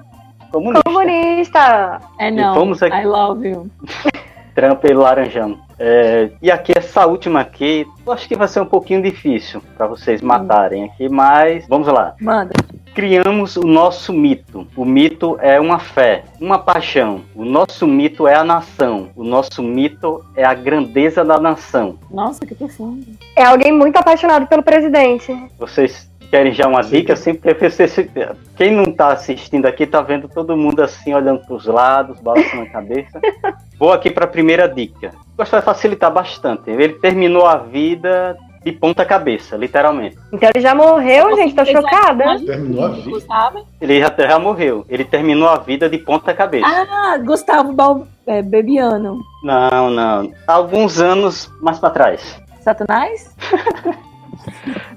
Speaker 5: Comunista!
Speaker 2: Comunista.
Speaker 4: É não. I love you.
Speaker 2: Trump e Laranjão. É, e aqui, essa última aqui, eu acho que vai ser um pouquinho difícil para vocês matarem aqui, mas vamos lá.
Speaker 4: Manda.
Speaker 2: Criamos o nosso mito. O mito é uma fé, uma paixão. O nosso mito é a nação. O nosso mito é a grandeza da nação.
Speaker 4: Nossa, que profundo.
Speaker 5: É alguém muito apaixonado pelo presidente.
Speaker 2: Vocês querem já uma dica? Eu sempre prefiro ser- Quem não tá assistindo aqui tá vendo todo mundo assim, olhando pros lados, balançando a cabeça. Vou aqui para a primeira dica. Que vai facilitar bastante. Ele terminou a vida de ponta cabeça, literalmente.
Speaker 5: Então ele já morreu, gente, tô
Speaker 4: Vocês
Speaker 5: chocada.
Speaker 4: acham-
Speaker 3: Terminou a vida.
Speaker 4: Gustavo?
Speaker 2: Ele já, já morreu. Ele terminou a vida de ponta cabeça.
Speaker 4: Ah, Gustavo Bal... é, Bebiano.
Speaker 2: Não, não. Alguns anos mais para trás.
Speaker 4: Satanás?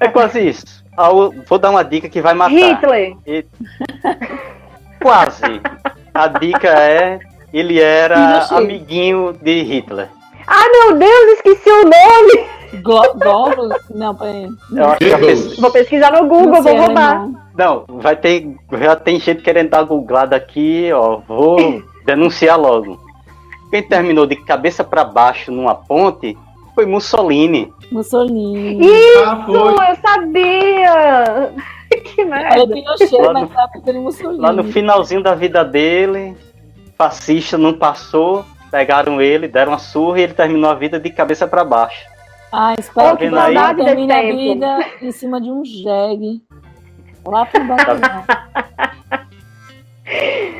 Speaker 2: É quase isso. Ah, eu Vou dar uma dica que vai matar.
Speaker 5: Hitler.
Speaker 2: Quase. A dica é ele era amiguinho de Hitler.
Speaker 5: Ah, meu Deus, esqueci o nome.
Speaker 4: Não, peraí.
Speaker 5: Vou pesquisar no Google, vou roubar.
Speaker 2: Não, vai ter. Já tem gente querendo dar googlada aqui, ó. Vou denunciar logo. Quem terminou de cabeça para baixo numa ponte foi Mussolini.
Speaker 4: Mussolini.
Speaker 3: Ah,
Speaker 5: Isso,
Speaker 3: foi.
Speaker 5: eu sabia. que
Speaker 4: Era
Speaker 5: merda.
Speaker 4: Pinochet,
Speaker 2: Lá
Speaker 4: mas
Speaker 2: no-
Speaker 4: tava pensando em Mussolini.
Speaker 2: Lá no finalzinho da vida dele, fascista não passou, pegaram ele, deram uma surra e ele terminou a vida de cabeça para baixo.
Speaker 4: Ah, espero
Speaker 2: Tá
Speaker 4: que
Speaker 2: aí?
Speaker 4: termine a vida em cima de um jegue. Lá pro Batalhão.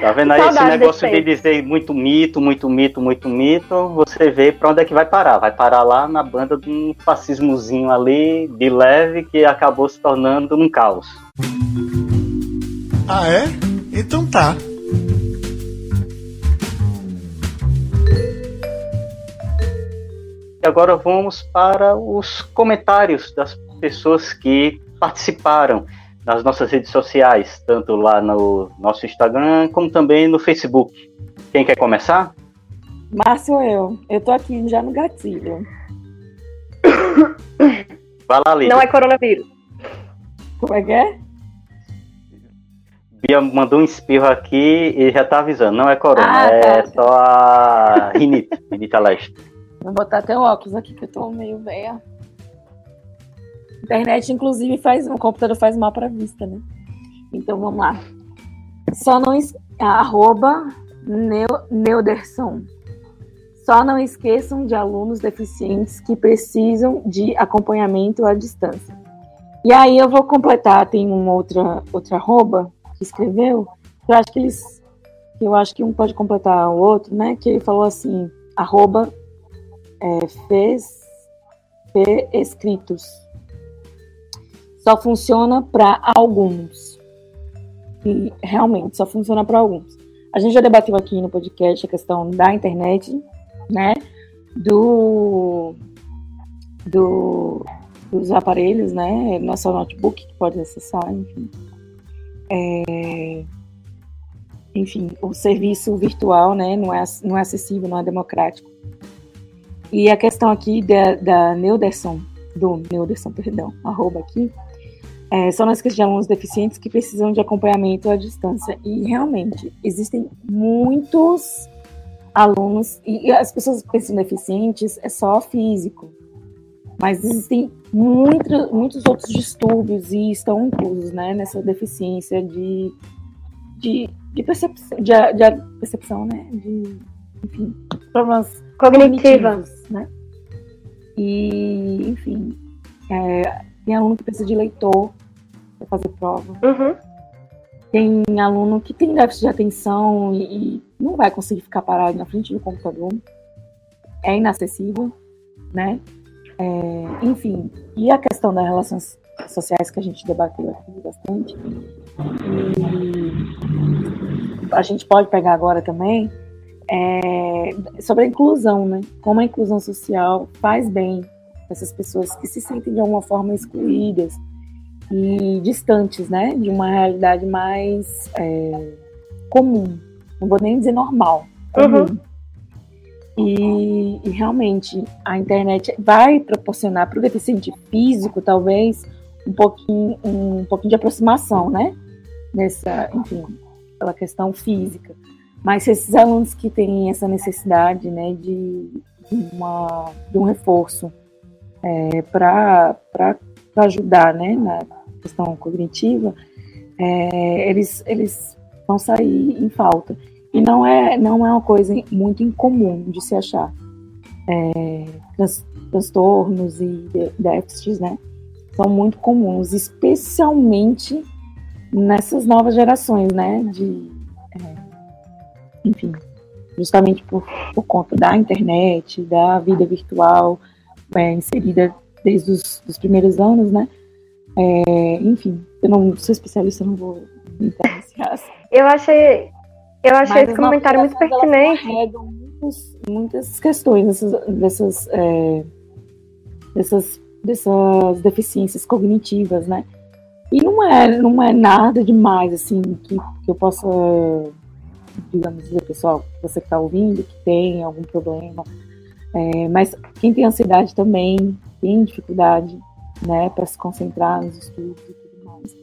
Speaker 2: Tá vendo aí esse negócio de dizer muito mito, muito mito, muito mito? Você vê pra onde é que vai parar. Vai parar lá na banda de um fascismozinho ali, de leve, que acabou se tornando um caos.
Speaker 6: Ah, é? Então tá.
Speaker 2: E agora vamos para os comentários das pessoas que participaram nas nossas redes sociais, tanto lá no nosso Instagram como também no Facebook. Quem quer começar?
Speaker 4: Márcio, eu. Eu tô aqui já no gatilho.
Speaker 2: Vai lá, Lídia.
Speaker 5: Não é coronavírus.
Speaker 4: Como é que é?
Speaker 2: Bia mandou um espirro aqui e já tá avisando. Não é corona,
Speaker 4: Ah,
Speaker 2: é
Speaker 4: tá.
Speaker 2: só a rinite, rinite alérgica.
Speaker 4: Vou botar até o óculos aqui, que eu tô meio velha. Internet, inclusive, faz. O computador faz mal pra vista, né? Então vamos lá. Só não. es- Arroba Neu- Neuderson. Só não esqueçam de alunos deficientes que precisam de acompanhamento à distância. E aí eu vou completar, tem uma outra, outra arroba que escreveu, eu acho que eles. eu acho que um pode completar o outro, né? Que ele falou assim, arroba é, fez P escritos. Só funciona para alguns. E realmente só funciona para alguns. A gente já debateu aqui no podcast a questão da internet, né? Do, do dos aparelhos, né? Não é notebook que pode acessar, enfim. É, enfim, o serviço virtual, né? Não é, não é acessível, não é democrático. E a questão aqui da, da Neuderson, do Neuderson, perdão, arroba aqui, é, só não esqueça de alunos deficientes que precisam de acompanhamento à distância. E realmente, existem muitos alunos, e as pessoas que pensam deficientes é só físico, mas existem muito, muitos outros distúrbios e estão inclusos né, nessa deficiência de, de, de percepção, de, de percepção, né? De, enfim, problemas cognitivos, né? E, enfim, é, tem aluno que precisa de leitor para fazer prova.
Speaker 5: Uhum.
Speaker 4: Tem aluno que tem déficit de atenção e, e não vai conseguir ficar parado na frente do computador. É inacessível, né? É, enfim, e a questão das relações sociais que a gente debateu aqui bastante. E a gente pode pegar agora também é, sobre a inclusão, né? Como a inclusão social faz bem essas pessoas que se sentem de alguma forma excluídas e distantes, né? De uma realidade mais é, comum. Não vou nem dizer normal.
Speaker 5: Uhum.
Speaker 4: E, e realmente a internet vai proporcionar para o deficiente físico, talvez, um pouquinho, um pouquinho de aproximação, né? Nessa, enfim, pela questão física. Mas esses alunos que têm essa necessidade, né, de, uma, de um reforço é, para ajudar, né, na questão cognitiva, é, eles, eles vão sair em falta. E não é, não é uma coisa muito incomum de se achar. É, trans, transtornos e déficits, né? São muito comuns, especialmente nessas novas gerações, né? De, é, enfim, justamente por, por conta da internet, da vida virtual, é, inserida desde os primeiros anos, né? É, enfim, eu não sou especialista, não vou entrar nesse caso.
Speaker 5: Eu achei, eu achei esse comentário muito pertinente.
Speaker 4: Muitas, muitas questões dessas, dessas, é, dessas, dessas deficiências cognitivas, né? E não é, não é nada demais, assim, que, que eu possa, digamos dizer, pessoal, você que está ouvindo, que tem algum problema. É, mas quem tem ansiedade também tem dificuldade, né, para se concentrar nos estudos e tudo mais.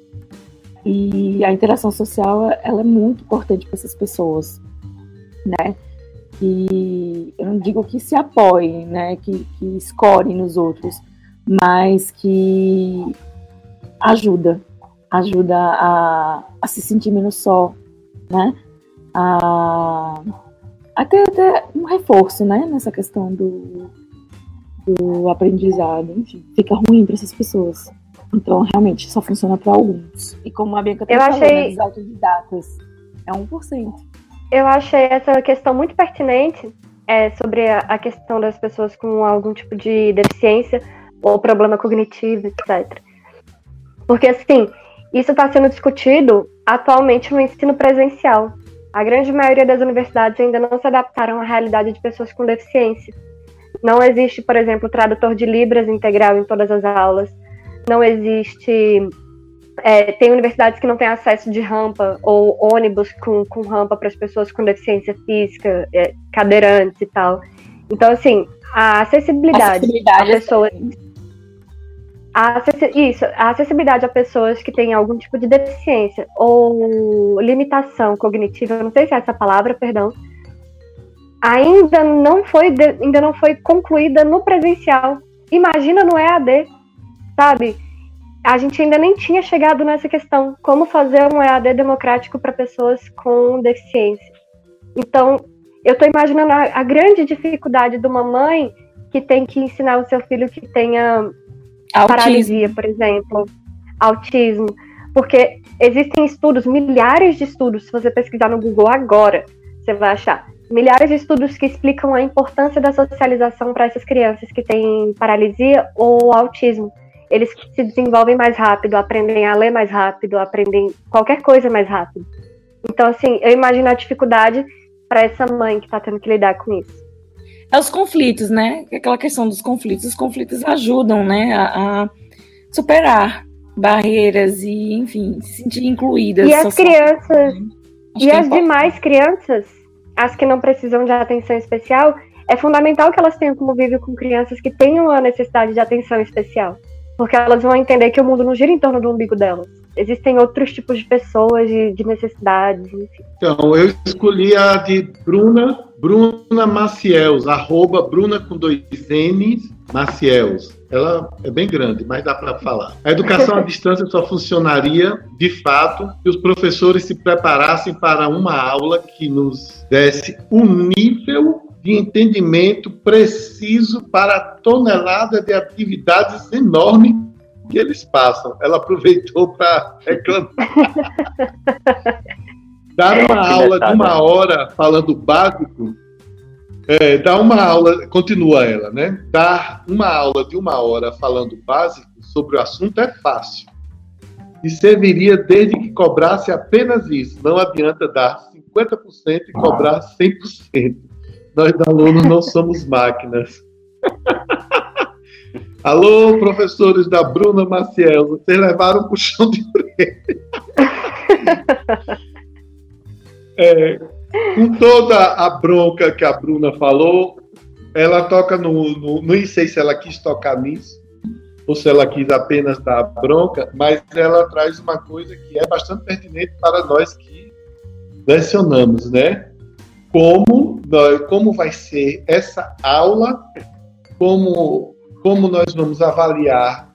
Speaker 4: E a interação social, ela é muito importante para essas pessoas, né? E eu não digo que se apoiem, né, que, que escorem nos outros, mas que ajuda, ajuda a, a se sentir menos só, né? A, até, até um reforço, né? Nessa questão do, do aprendizado, enfim, fica ruim para essas pessoas. Então, realmente, só funciona para alguns. E como a Bianca tá falando, achei... os autodidatas é 1%.
Speaker 5: Eu achei essa questão muito pertinente é, sobre a, a questão das pessoas com algum tipo de deficiência ou problema cognitivo, etc. Porque, assim, isso está sendo discutido atualmente no ensino presencial. A grande maioria das universidades ainda não se adaptaram à realidade de pessoas com deficiência. Não existe, por exemplo, tradutor de Libras integral em todas as aulas. Não existe. É, tem universidades que não têm acesso de rampa ou ônibus com, com rampa para as pessoas com deficiência física, é, cadeirantes e tal. Então, assim, a acessibilidade, acessibilidade a pessoas. A isso, a acessibilidade a pessoas que têm algum tipo de deficiência ou limitação cognitiva, não sei se é essa palavra, perdão, ainda não foi, ainda não foi concluída no presencial. Imagina no EAD, sabe? A gente ainda nem tinha chegado nessa questão, como fazer um EAD democrático para pessoas com deficiência. Então, eu estou imaginando a, a grande dificuldade de uma mãe que tem que ensinar o seu filho que tenha autismo. paralisia, por exemplo, autismo, porque existem estudos, milhares de estudos, se você pesquisar no Google agora, você vai achar milhares de estudos que explicam a importância da socialização para essas crianças que têm paralisia ou autismo. Eles se desenvolvem mais rápido, aprendem a ler mais rápido, aprendem qualquer coisa mais rápido. Então, assim, eu imagino a dificuldade para essa mãe que está tendo que lidar com isso
Speaker 4: é os conflitos, né? Aquela questão dos conflitos. Os conflitos ajudam, né, a, a superar barreiras e, enfim, se sentir incluídas.
Speaker 5: E as crianças, e é as demais crianças, as que não precisam de atenção especial, é fundamental que elas tenham convívio com crianças que tenham a necessidade de atenção especial. Porque elas vão entender que o mundo não gira em torno do umbigo delas. Existem outros tipos de pessoas, de, de necessidades, enfim.
Speaker 3: Então, eu escolhi a de Bruna Bruna Maciels, arroba Bruna com dois N's, Maciels. Ela é bem grande, mas dá para falar. A educação à distância só funcionaria, de fato, se os professores se preparassem para uma aula que nos desse um nível de entendimento preciso para a tonelada de atividades enormes que eles passam. Ela aproveitou para reclamar. Dar uma aula de uma hora falando básico, é, dar uma aula, continua ela, né? Dar uma aula de uma hora falando básico sobre o assunto é fácil. E serviria desde que cobrasse apenas isso. Não adianta dar 50% e cobrar 100%. Nós, alunos, não somos máquinas. Alô, professores da Bruna Maciel, vocês levaram um puxão de freio. É, com toda a bronca que a Bruna falou, ela toca no, no. Não sei se ela quis tocar nisso, ou se ela quis apenas dar bronca, mas ela traz uma coisa que é bastante pertinente para nós que lecionamos, né? Como, como vai ser essa aula, como, como nós vamos avaliar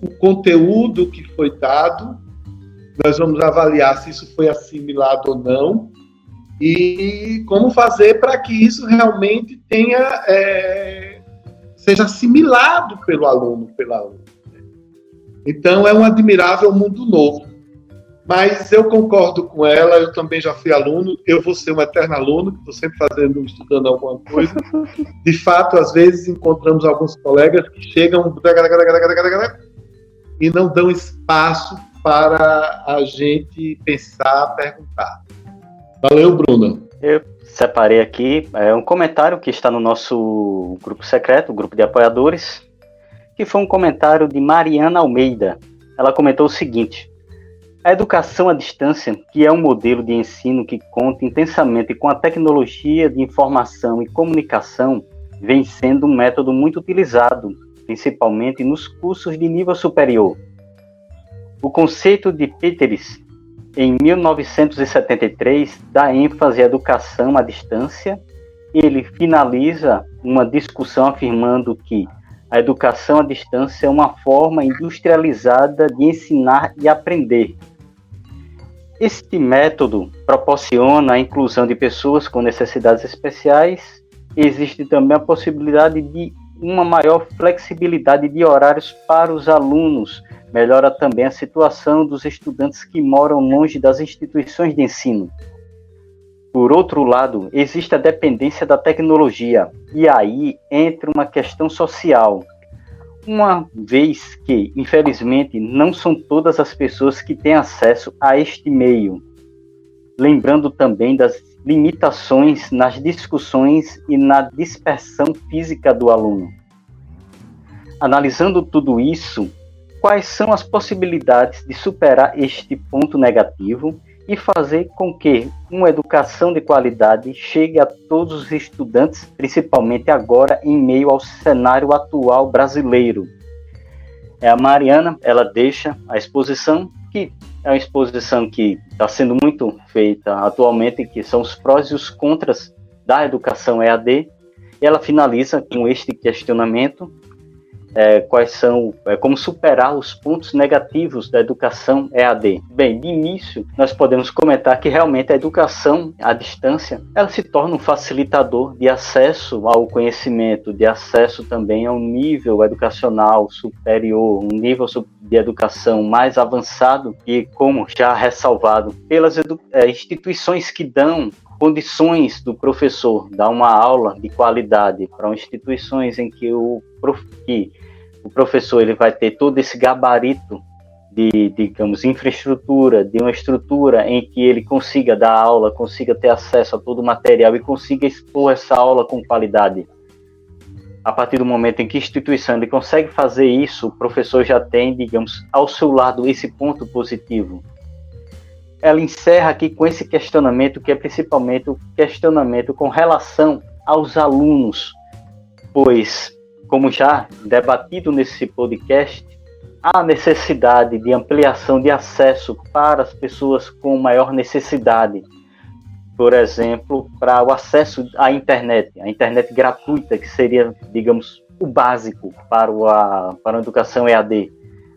Speaker 3: o conteúdo que foi dado, nós vamos avaliar se isso foi assimilado ou não, e como fazer para que isso realmente tenha é, seja assimilado pelo aluno, pela aluna. Então é um admirável mundo novo. Mas eu concordo com ela, eu também já fui aluno, eu vou ser um eterno aluno, estou sempre fazendo, estudando alguma coisa. De fato, às vezes encontramos alguns colegas que chegam e não dão espaço para a gente pensar, perguntar. Valeu, Bruna.
Speaker 2: Eu separei aqui é, um comentário que está no nosso grupo secreto, o grupo de apoiadores, que foi um comentário de Mariana Almeida. Ela comentou o seguinte: a educação à distância, que é um modelo de ensino que conta intensamente com a tecnologia de informação e comunicação, vem sendo um método muito utilizado, principalmente nos cursos de nível superior. O conceito de Peters em 1973, dá ênfase à educação à distância. Ele finaliza uma discussão afirmando que a educação à distância é uma forma industrializada de ensinar e aprender. Este método proporciona a inclusão de pessoas com necessidades especiais. Existe também a possibilidade de uma maior flexibilidade de horários para os alunos, melhora também a situação dos estudantes que moram longe das instituições de ensino. Por outro lado, existe a dependência da tecnologia, e aí entra uma questão social. Uma vez que, infelizmente, não são todas as pessoas que têm acesso a este meio. Lembrando também das limitações nas discussões e na dispersão física do aluno. Analisando tudo isso, quais são as possibilidades de superar este ponto negativo e fazer com que uma educação de qualidade chegue a todos os estudantes, principalmente agora em meio ao cenário atual brasileiro. É a Mariana, ela deixa a exposição que é uma exposição que está sendo muito feita atualmente, que são os prós e os contras da educação EAD. E ela finaliza com este questionamento é, quais são, é, como superar os pontos negativos da educação EAD. Bem, de início, nós podemos comentar que realmente a educação à distância, ela se torna um facilitador de acesso ao conhecimento, de acesso também a um nível educacional superior, um nível de educação mais avançado e, como já ressalvado, pelas é, instituições que dão condições do professor dar uma aula de qualidade para instituições em que o, que o professor ele vai ter todo esse gabarito de, digamos, infraestrutura, de uma estrutura em que ele consiga dar aula, consiga ter acesso a todo o material e consiga expor essa aula com qualidade. A partir do momento em que a instituição ele consegue fazer isso, o professor já tem, digamos, ao seu lado esse ponto positivo ela encerra aqui com esse questionamento, que é principalmente o questionamento com relação aos alunos, pois, como já debatido nesse podcast, há necessidade de ampliação de acesso para as pessoas com maior necessidade. Por exemplo, para o acesso à internet, a internet gratuita, que seria, digamos, o básico para, a, para a educação EAD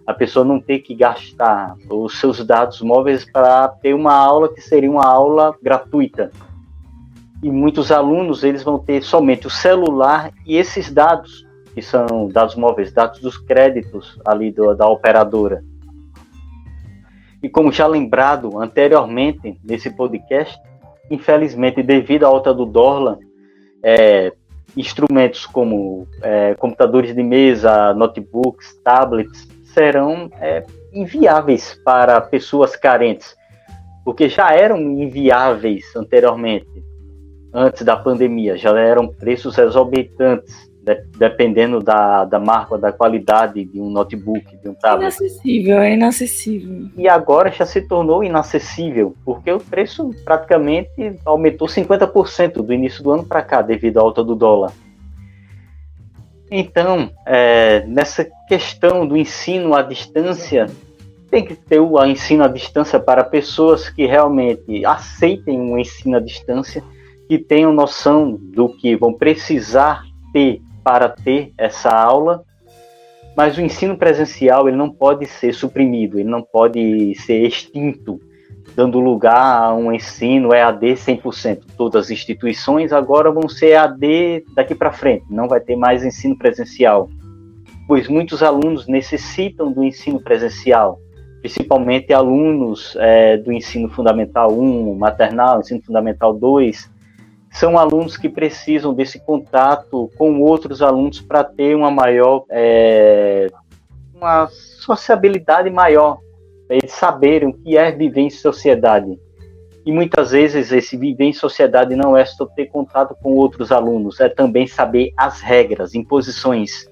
Speaker 2: a pessoa não ter que gastar os seus dados móveis para ter uma aula que seria uma aula gratuita. E muitos alunos eles vão ter somente o celular e esses dados, que são dados móveis, dados dos créditos ali do, da operadora. E como já lembrado anteriormente nesse podcast, infelizmente devido à alta do dólar, é, instrumentos como é, computadores de mesa, notebooks, tablets, serão é, inviáveis para pessoas carentes, porque já eram inviáveis anteriormente, antes da pandemia, já eram preços exorbitantes, dependendo da, da marca, da qualidade de um notebook, de um tablet.
Speaker 4: Inacessível, é inacessível.
Speaker 2: E agora já se tornou inacessível, porque o preço praticamente aumentou 50% do início do ano para cá, devido à alta do dólar. Então, é, nessa questão do ensino à distância, tem que ter o ensino à distância para pessoas que realmente aceitem o ensino à distância, que tenham noção do que vão precisar ter para ter essa aula, mas o ensino presencial ele não pode ser suprimido, ele não pode ser extinto, dando lugar a um ensino EAD 100%. Todas as instituições agora vão ser EAD daqui para frente, não vai ter mais ensino presencial, pois muitos alunos necessitam do ensino presencial, principalmente alunos é, do ensino fundamental 1, maternal, ensino fundamental 2, são alunos que precisam desse contato com outros alunos para ter uma maior, é, uma sociabilidade maior, para eles saberem o que é viver em sociedade. E muitas vezes esse viver em sociedade não é só ter contato com outros alunos, é também saber as regras, imposições.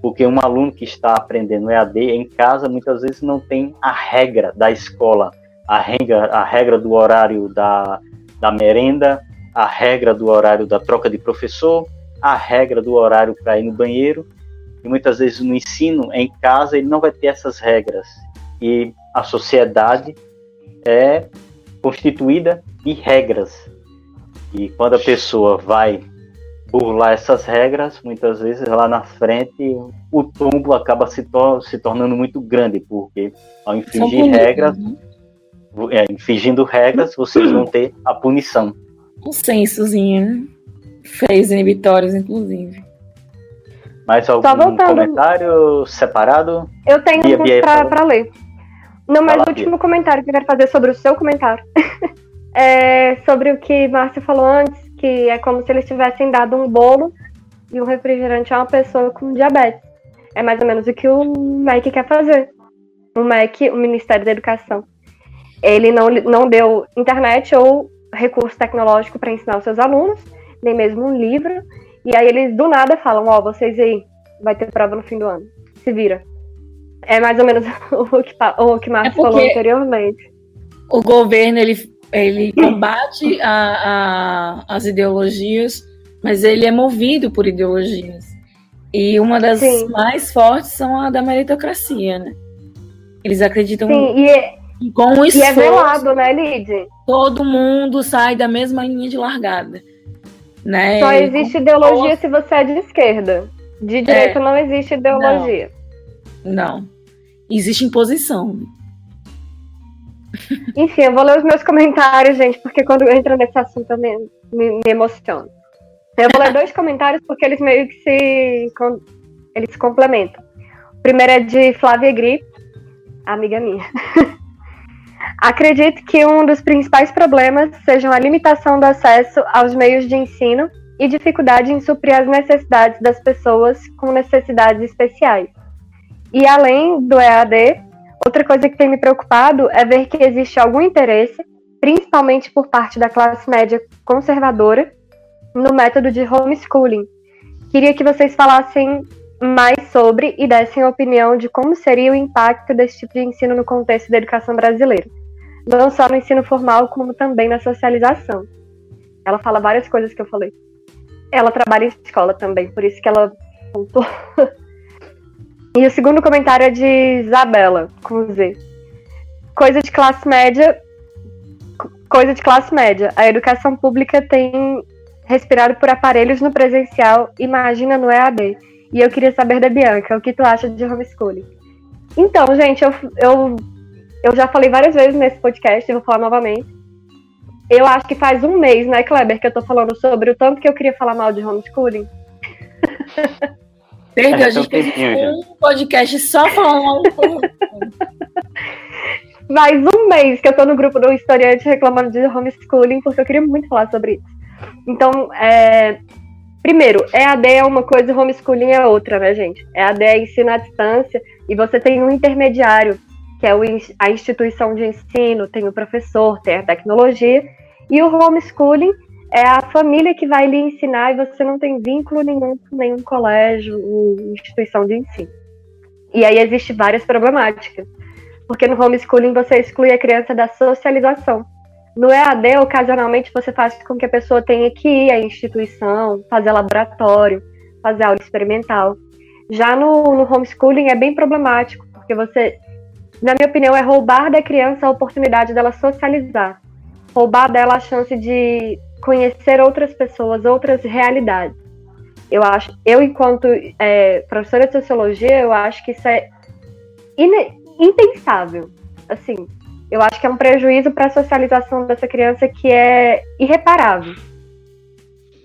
Speaker 2: Porque um aluno que está aprendendo EAD em casa muitas vezes não tem a regra da escola, a regra, a regra do horário da, da merenda, a regra do horário da troca de professor, a regra do horário para ir no banheiro. E muitas vezes no ensino, em casa, ele não vai ter essas regras. E a sociedade é constituída de regras. E quando a pessoa vai burlar essas regras, muitas vezes lá na frente o tombo acaba se, tor se tornando muito grande, porque ao infringir regras, né? é, infringindo regras, vocês vão ter a punição
Speaker 4: um sensozinho, né? Fez inibitórios, inclusive.
Speaker 2: Mais algum comentário separado?
Speaker 5: Eu tenho Bia, Bia, para ler. Não, mas o último Bia. comentário que eu quero fazer sobre o seu comentário. é sobre o que Márcia falou antes, que é como se eles tivessem dado um bolo e um refrigerante a uma pessoa com diabetes. É mais ou menos o que o MEC quer fazer. O MEC, o Ministério da Educação. Ele não, não deu internet ou recurso tecnológico para ensinar os seus alunos, nem mesmo um livro. E aí eles do nada falam, ó, oh, vocês aí, vai ter prova no fim do ano. Se vira. É mais ou menos o que, o que Marcos é falou anteriormente.
Speaker 4: O governo, ele, ele combate a, a, as ideologias, mas ele é movido por ideologias. E uma das Sim. mais fortes são a da meritocracia, né? Eles acreditam
Speaker 5: Sim, e é,
Speaker 4: com o esforço,
Speaker 5: e é velado, né, Lid?
Speaker 4: Todo mundo sai da mesma linha de largada. Né?
Speaker 5: Só existe ideologia se você é de esquerda. De direita é, não existe ideologia.
Speaker 4: Não. não. Existe imposição.
Speaker 5: Enfim, eu vou ler os meus comentários, gente, porque quando entra nesse assunto eu me, me, me emociono. Eu vou ler dois comentários porque eles meio que se, eles se complementam. O primeiro é de Flávia Grip, amiga minha. Acredito que um dos principais problemas seja a limitação do acesso aos meios de ensino e dificuldade em suprir as necessidades das pessoas com necessidades especiais. E além do EAD, outra coisa que tem me preocupado é ver que existe algum interesse, principalmente por parte da classe média conservadora, no método de homeschooling. Queria que vocês falassem mais sobre e dessem opinião de como seria o impacto desse tipo de ensino no contexto da educação brasileira não só no ensino formal, como também na socialização. Ela fala várias coisas que eu falei. Ela trabalha em escola também, por isso que ela e o segundo comentário é de Isabela, com Z. Coisa de classe média. Coisa de classe média. A educação pública tem respirado por aparelhos no presencial, imagina no EAD. E eu queria saber da Bianca, o que tu acha de homeschooling? Então, gente, eu, eu eu já falei várias vezes nesse podcast, e vou falar novamente. Eu acho que faz um mês, né, Kleber, que eu tô falando sobre o tanto que eu queria falar mal de homeschooling.
Speaker 4: Perdeu, a gente fez um podcast só falando
Speaker 5: Faz um mês que eu tô no grupo do historiante reclamando de homeschooling, porque eu queria muito falar sobre isso. Então, é, primeiro, EAD é uma coisa e homeschooling é outra, né, gente? EAD é ensino à distância e você tem um intermediário que é a instituição de ensino, tem o professor, tem a tecnologia, e o homeschooling é a família que vai lhe ensinar e você não tem vínculo nenhum com nenhum colégio ou instituição de ensino. E aí existe várias problemáticas, porque no homeschooling você exclui a criança da socialização. No EAD, ocasionalmente, você faz com que a pessoa tenha que ir à instituição, fazer laboratório, fazer aula experimental. Já no, no homeschooling é bem problemático, porque você, na minha opinião, é roubar da criança a oportunidade dela socializar, roubar dela a chance de conhecer outras pessoas, outras realidades. Eu acho, eu enquanto é, professora de sociologia, eu acho que isso é impensável. Assim, eu acho que é um prejuízo para a socialização dessa criança que é irreparável.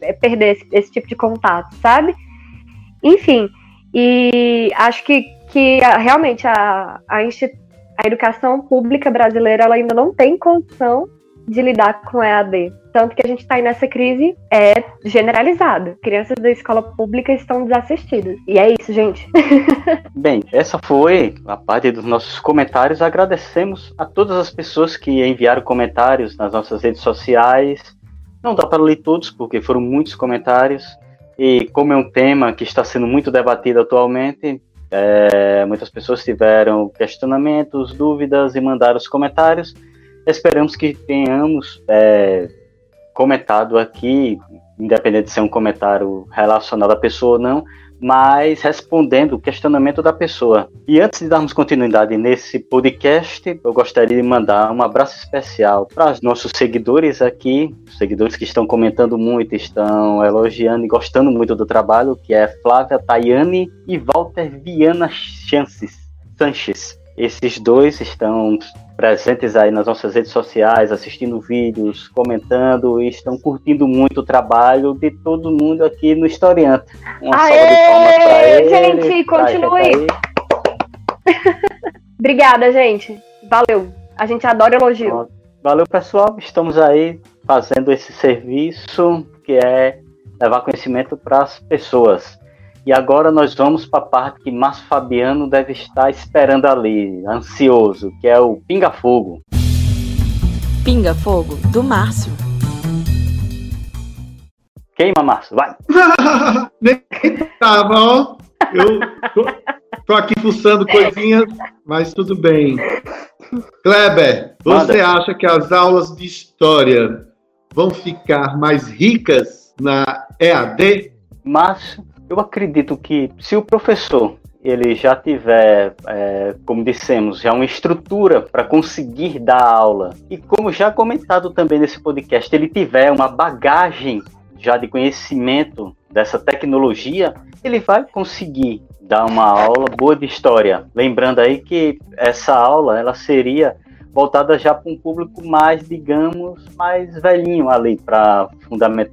Speaker 5: É perder esse, esse, tipo de contato, sabe? Enfim, e acho que, que realmente a, a, a educação pública brasileira ela ainda não tem condição de lidar com EAD. Tanto que a gente está nessa crise é generalizada. Crianças da escola pública estão desassistidas. E é isso, gente.
Speaker 2: Bem, essa foi a parte dos nossos comentários. Agradecemos a todas as pessoas que enviaram comentários nas nossas redes sociais. Não dá para ler todos, porque foram muitos comentários. E como é um tema que está sendo muito debatido atualmente, é, muitas pessoas tiveram questionamentos, dúvidas e mandaram os comentários. Esperamos que tenhamos é, comentado aqui, independente de ser um comentário relacionado à pessoa ou não, mas respondendo o questionamento da pessoa. E antes de darmos continuidade nesse podcast, eu gostaria de mandar um abraço especial para os nossos seguidores aqui, seguidores que estão comentando muito, estão elogiando e gostando muito do trabalho, que é Flávia Tayane e Walter Viana Chances, Sanches. Esses dois estão presentes aí nas nossas redes sociais, assistindo vídeos, comentando e estão curtindo muito o trabalho de todo mundo aqui no Historiante.
Speaker 5: Uma Aê, salva de palmas para ele. Gente, continue. Obrigada, gente. Valeu. A gente adora elogio.
Speaker 2: Valeu, pessoal. Estamos aí fazendo esse serviço que é levar conhecimento para as pessoas. E agora nós vamos para a parte que Márcio Fabiano deve estar esperando ali, ansioso, que é o Pinga Fogo.
Speaker 7: Pinga Fogo, do Márcio.
Speaker 2: Queima, Márcio, vai!
Speaker 3: Nem tava, ó. Eu tô, tô, aqui fuçando coisinhas, mas tudo bem. Kleber, você Manda. acha que as aulas de história vão ficar mais ricas na EAD?
Speaker 2: Márcio, eu acredito que se o professor ele já tiver, é, como dissemos, já uma estrutura para conseguir dar aula e como já comentado também nesse podcast, ele tiver uma bagagem já de conhecimento dessa tecnologia, ele vai conseguir dar uma aula boa de história. Lembrando aí que essa aula ela seria voltada já para um público mais, digamos, mais velhinho ali, para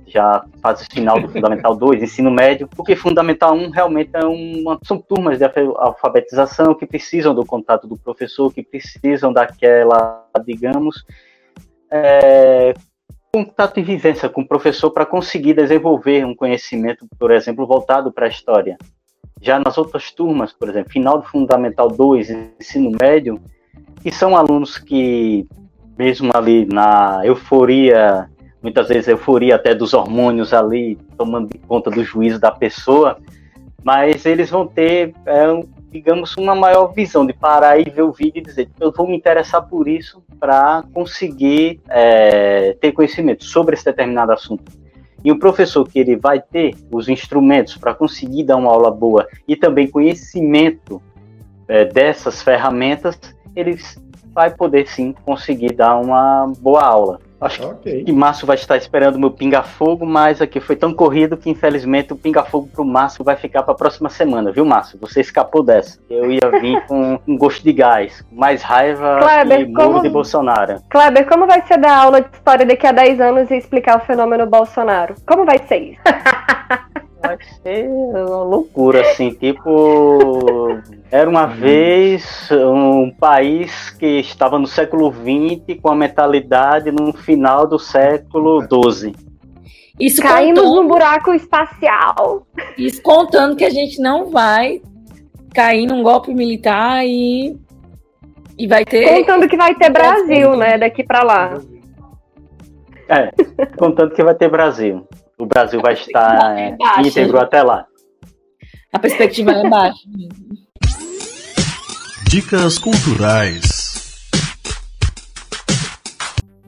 Speaker 2: já fase final do Fundamental 2, ensino médio, porque Fundamental 1 realmente é uma, são turmas de alfabetização que precisam do contato do professor, que precisam daquela, digamos, é, contato e vivência com o professor para conseguir desenvolver um conhecimento, por exemplo, voltado para a história. Já nas outras turmas, por exemplo, final do Fundamental 2, ensino médio, que são alunos que, mesmo ali na euforia, muitas vezes euforia até dos hormônios ali, tomando conta do juízo da pessoa, mas eles vão ter, é, digamos, uma maior visão de parar e ver o vídeo e dizer: eu vou me interessar por isso para conseguir é, ter conhecimento sobre esse determinado assunto. E o professor que ele vai ter os instrumentos para conseguir dar uma aula boa e também conhecimento é, dessas ferramentas, ele vai poder sim conseguir dar uma boa aula. Acho okay. que Márcio vai estar esperando o meu pinga-fogo, mas aqui foi tão corrido que infelizmente o pinga-fogo pro Márcio vai ficar para a próxima semana, viu, Márcio? Você escapou dessa. Eu ia vir com um gosto de gás, mais raiva Kleber, e como... de Bolsonaro.
Speaker 5: Kleber, como vai ser dar aula de história daqui a 10 anos e explicar o fenômeno Bolsonaro? Como vai ser isso?
Speaker 2: vai ser uma loucura, assim, tipo. Era uma vez um país que estava no século XX com a mentalidade no final do século XII.
Speaker 5: Isso Caímos contando, no buraco espacial.
Speaker 4: Isso contando que a gente não vai cair num golpe militar e, e vai ter.
Speaker 5: Contando que vai ter Brasil, né? Daqui para lá.
Speaker 2: É, contando que vai ter Brasil o Brasil vai estar é, íntegro até lá.
Speaker 4: A perspectiva é baixa.
Speaker 1: Dicas culturais.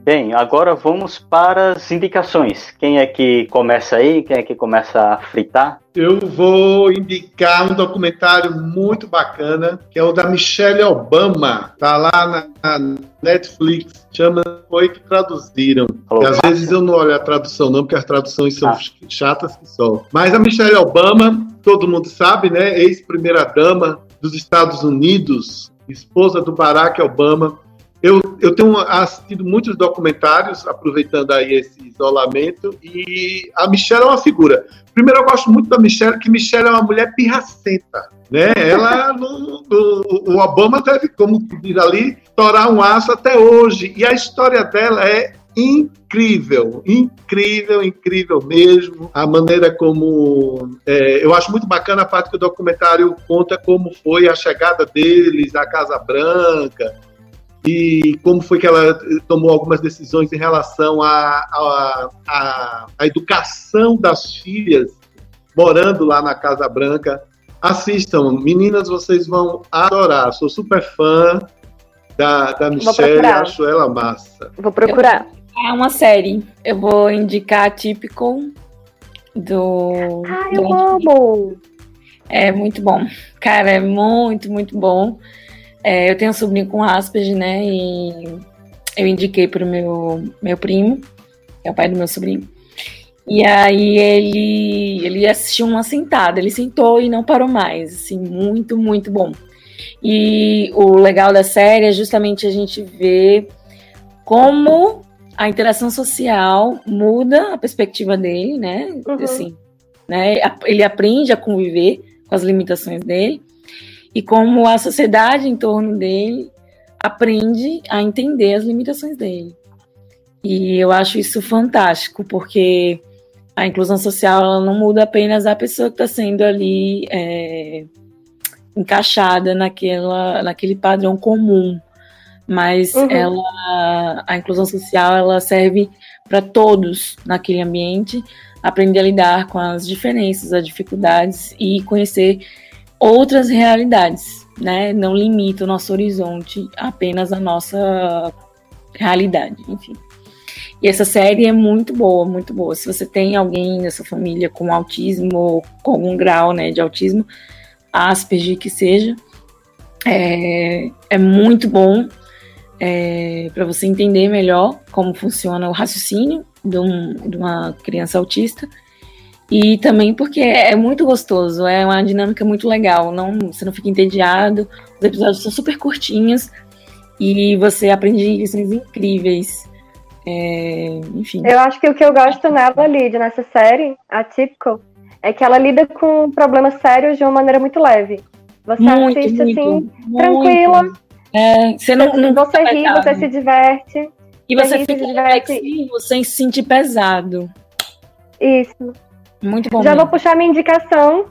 Speaker 2: Bem, agora vamos para as indicações. Quem é que começa aí? Quem é que começa a fritar?
Speaker 3: Eu vou indicar um documentário muito bacana, que é o da Michelle Obama. Tá lá na Netflix, chama Foi que traduziram. E às vezes eu não olho a tradução não, porque as traduções são ah. chatas que só. Mas a Michelle Obama, todo mundo sabe, né? Ex-primeira dama dos Estados Unidos, esposa do Barack Obama, eu, eu tenho assistido muitos documentários, aproveitando aí esse isolamento, e a Michelle é uma figura. Primeiro, eu gosto muito da Michelle, que Michelle é uma mulher pirracenta. Né? Ela, no, no, o Obama deve, como diz ali, torar um aço até hoje. E a história dela é incrível, incrível, incrível mesmo. A maneira como. É, eu acho muito bacana a parte que o documentário conta como foi a chegada deles à Casa Branca, e como foi que ela tomou algumas decisões em relação à, à, à, educação das filhas morando lá na Casa Branca. Assistam, meninas, vocês vão adorar. Sou super fã da, da Michelle, acho ela massa.
Speaker 5: Vou procurar.
Speaker 4: É uma série. Eu vou indicar Típico do.
Speaker 5: Ah, eu do... amo!
Speaker 4: É muito bom. Cara, é muito, muito bom. É, eu tenho um sobrinho com Asperger, né? E eu indiquei pro meu, meu primo, que é o pai do meu sobrinho. E aí ele, ele assistiu uma sentada, ele sentou e não parou mais, assim, muito, muito bom. E o legal da série é justamente a gente ver como a interação social muda a perspectiva dele, né? Uhum. Assim, né? Ele aprende a conviver com as limitações dele e como a sociedade em torno dele aprende a entender as limitações dele. E eu acho isso fantástico, porque a inclusão social não muda apenas a pessoa que está sendo ali é, encaixada naquela, naquele padrão comum, mas uhum. ela, a inclusão social ela serve para todos naquele ambiente aprender a lidar com as diferenças, as dificuldades e conhecer outras realidades, né? Não limita o nosso horizonte apenas à nossa realidade, enfim. E essa série é muito boa, muito boa. Se você tem alguém na sua família com autismo ou com algum grau né, de autismo, Asperger que seja, é, é muito bom é, para você entender melhor como funciona o raciocínio de, um, de uma criança autista e também porque é muito gostoso, é uma dinâmica muito legal. Não, você não fica entediado, os episódios são super curtinhos e você aprende lições incríveis. É, enfim.
Speaker 5: Eu acho que o que eu gosto nela, Lid, nessa série, a Typical, é que ela lida com problemas sérios de uma maneira muito leve. Você muito, assiste muito, assim, muito. tranquila.
Speaker 4: É, você não, não
Speaker 5: você ri, você se diverte.
Speaker 4: E você, você fica reflexivo sem se sentir pesado.
Speaker 5: Isso.
Speaker 4: Muito bom.
Speaker 5: Já
Speaker 4: mesmo.
Speaker 5: vou puxar minha indicação,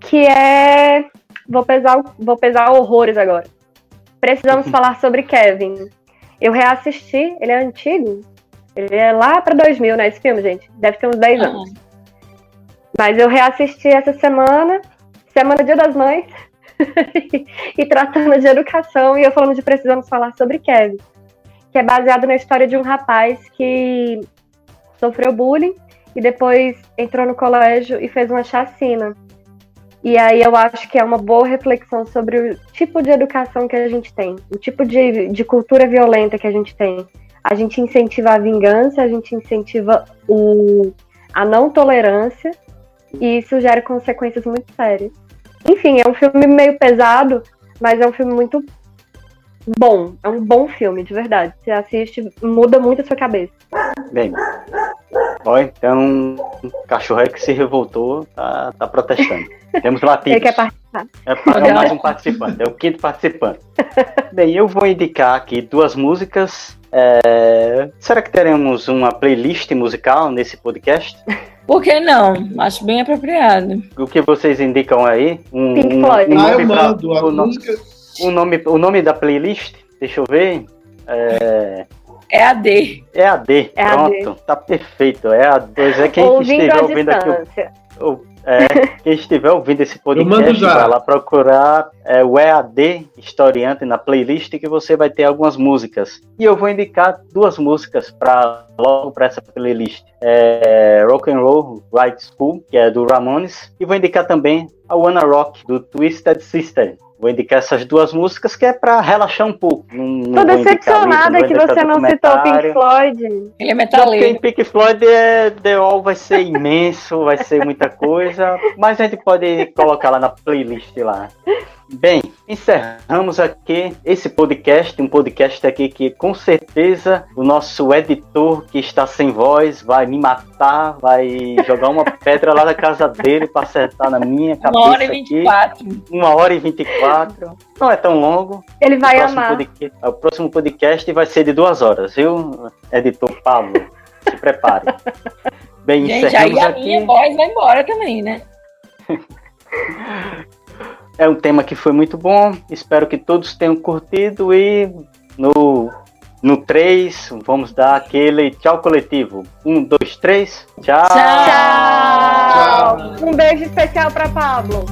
Speaker 5: que é. Vou pesar, vou pesar horrores agora. Precisamos uhum. falar sobre Kevin. Eu reassisti, ele é antigo. Ele é lá para 2000, né? Esse filme, gente. Deve ter uns 10 anos. Mas eu reassisti essa semana, semana Dia das Mães, e tratando de educação, e eu falando de Precisamos Falar sobre Kevin, que é baseado na história de um rapaz que sofreu bullying e depois entrou no colégio e fez uma chacina. E aí eu acho que é uma boa reflexão sobre o tipo de educação que a gente tem, o tipo de, de cultura violenta que a gente tem. A gente incentiva a vingança, a gente incentiva o, a não tolerância, e isso gera consequências muito sérias. Enfim, é um filme meio pesado, mas é um filme muito bom. É um bom filme, de verdade. Você assiste, muda muito a sua cabeça.
Speaker 2: Bem, ó, então o cachorro que se revoltou tá, tá protestando. Temos latidos.
Speaker 5: Ele quer participar.
Speaker 2: É, é mais um participante, é o quinto participante. Bem, eu vou indicar aqui duas músicas. É... Será que teremos uma playlist musical nesse podcast?
Speaker 4: Por que não? Acho bem apropriado.
Speaker 2: O que vocês indicam aí?
Speaker 5: Um, Pink Floyd.
Speaker 3: Um, um ah, eu mando. A música
Speaker 2: o nome, o nome da playlist, deixa eu ver. É,
Speaker 4: é a D.
Speaker 2: É a D. É Pronto, a D. tá perfeito. É a 2. É quem
Speaker 5: ouvindo esteja ouvindo aqui. O,
Speaker 2: É, quem estiver ouvindo esse
Speaker 3: mando
Speaker 2: podcast,
Speaker 3: já.
Speaker 2: vai lá procurar é, o EAD Historiante na playlist que você vai ter algumas músicas. E eu vou indicar duas músicas para logo para essa playlist. É, Rock and Roll Right School, que é do Ramones, e vou indicar também a Wanna Rock do Twisted Sister. Vou indicar essas duas músicas que é para relaxar um pouco. Não, não
Speaker 5: Tô decepcionada que você não citou o Pink. Floyd.
Speaker 4: Ele é
Speaker 2: Porque
Speaker 4: metaleiro.
Speaker 2: em Pink Floyd é, The All vai ser imenso, vai ser muita coisa, mas a gente pode colocar lá na playlist lá. Bem, encerramos aqui esse podcast, um podcast aqui que com certeza o nosso editor que está sem voz vai me matar, vai jogar uma pedra lá na casa dele para acertar na minha cabeça
Speaker 4: Uma hora e vinte e quatro.
Speaker 2: Uma hora e vinte e quatro. Não é tão longo.
Speaker 5: Ele vai
Speaker 2: o,
Speaker 5: amar.
Speaker 2: podca- o próximo podcast vai ser de duas horas, viu, editor Pablo? Se prepare. Bem,
Speaker 4: Gente, aí
Speaker 2: encerramos
Speaker 4: a minha
Speaker 2: aqui.
Speaker 4: voz vai embora também, né?
Speaker 2: É um tema que foi muito bom. Espero que todos tenham curtido e no, no 3 vamos dar aquele tchau coletivo. Um, dois, três. Tchau.
Speaker 5: Tchau! Um beijo especial pra Pablo.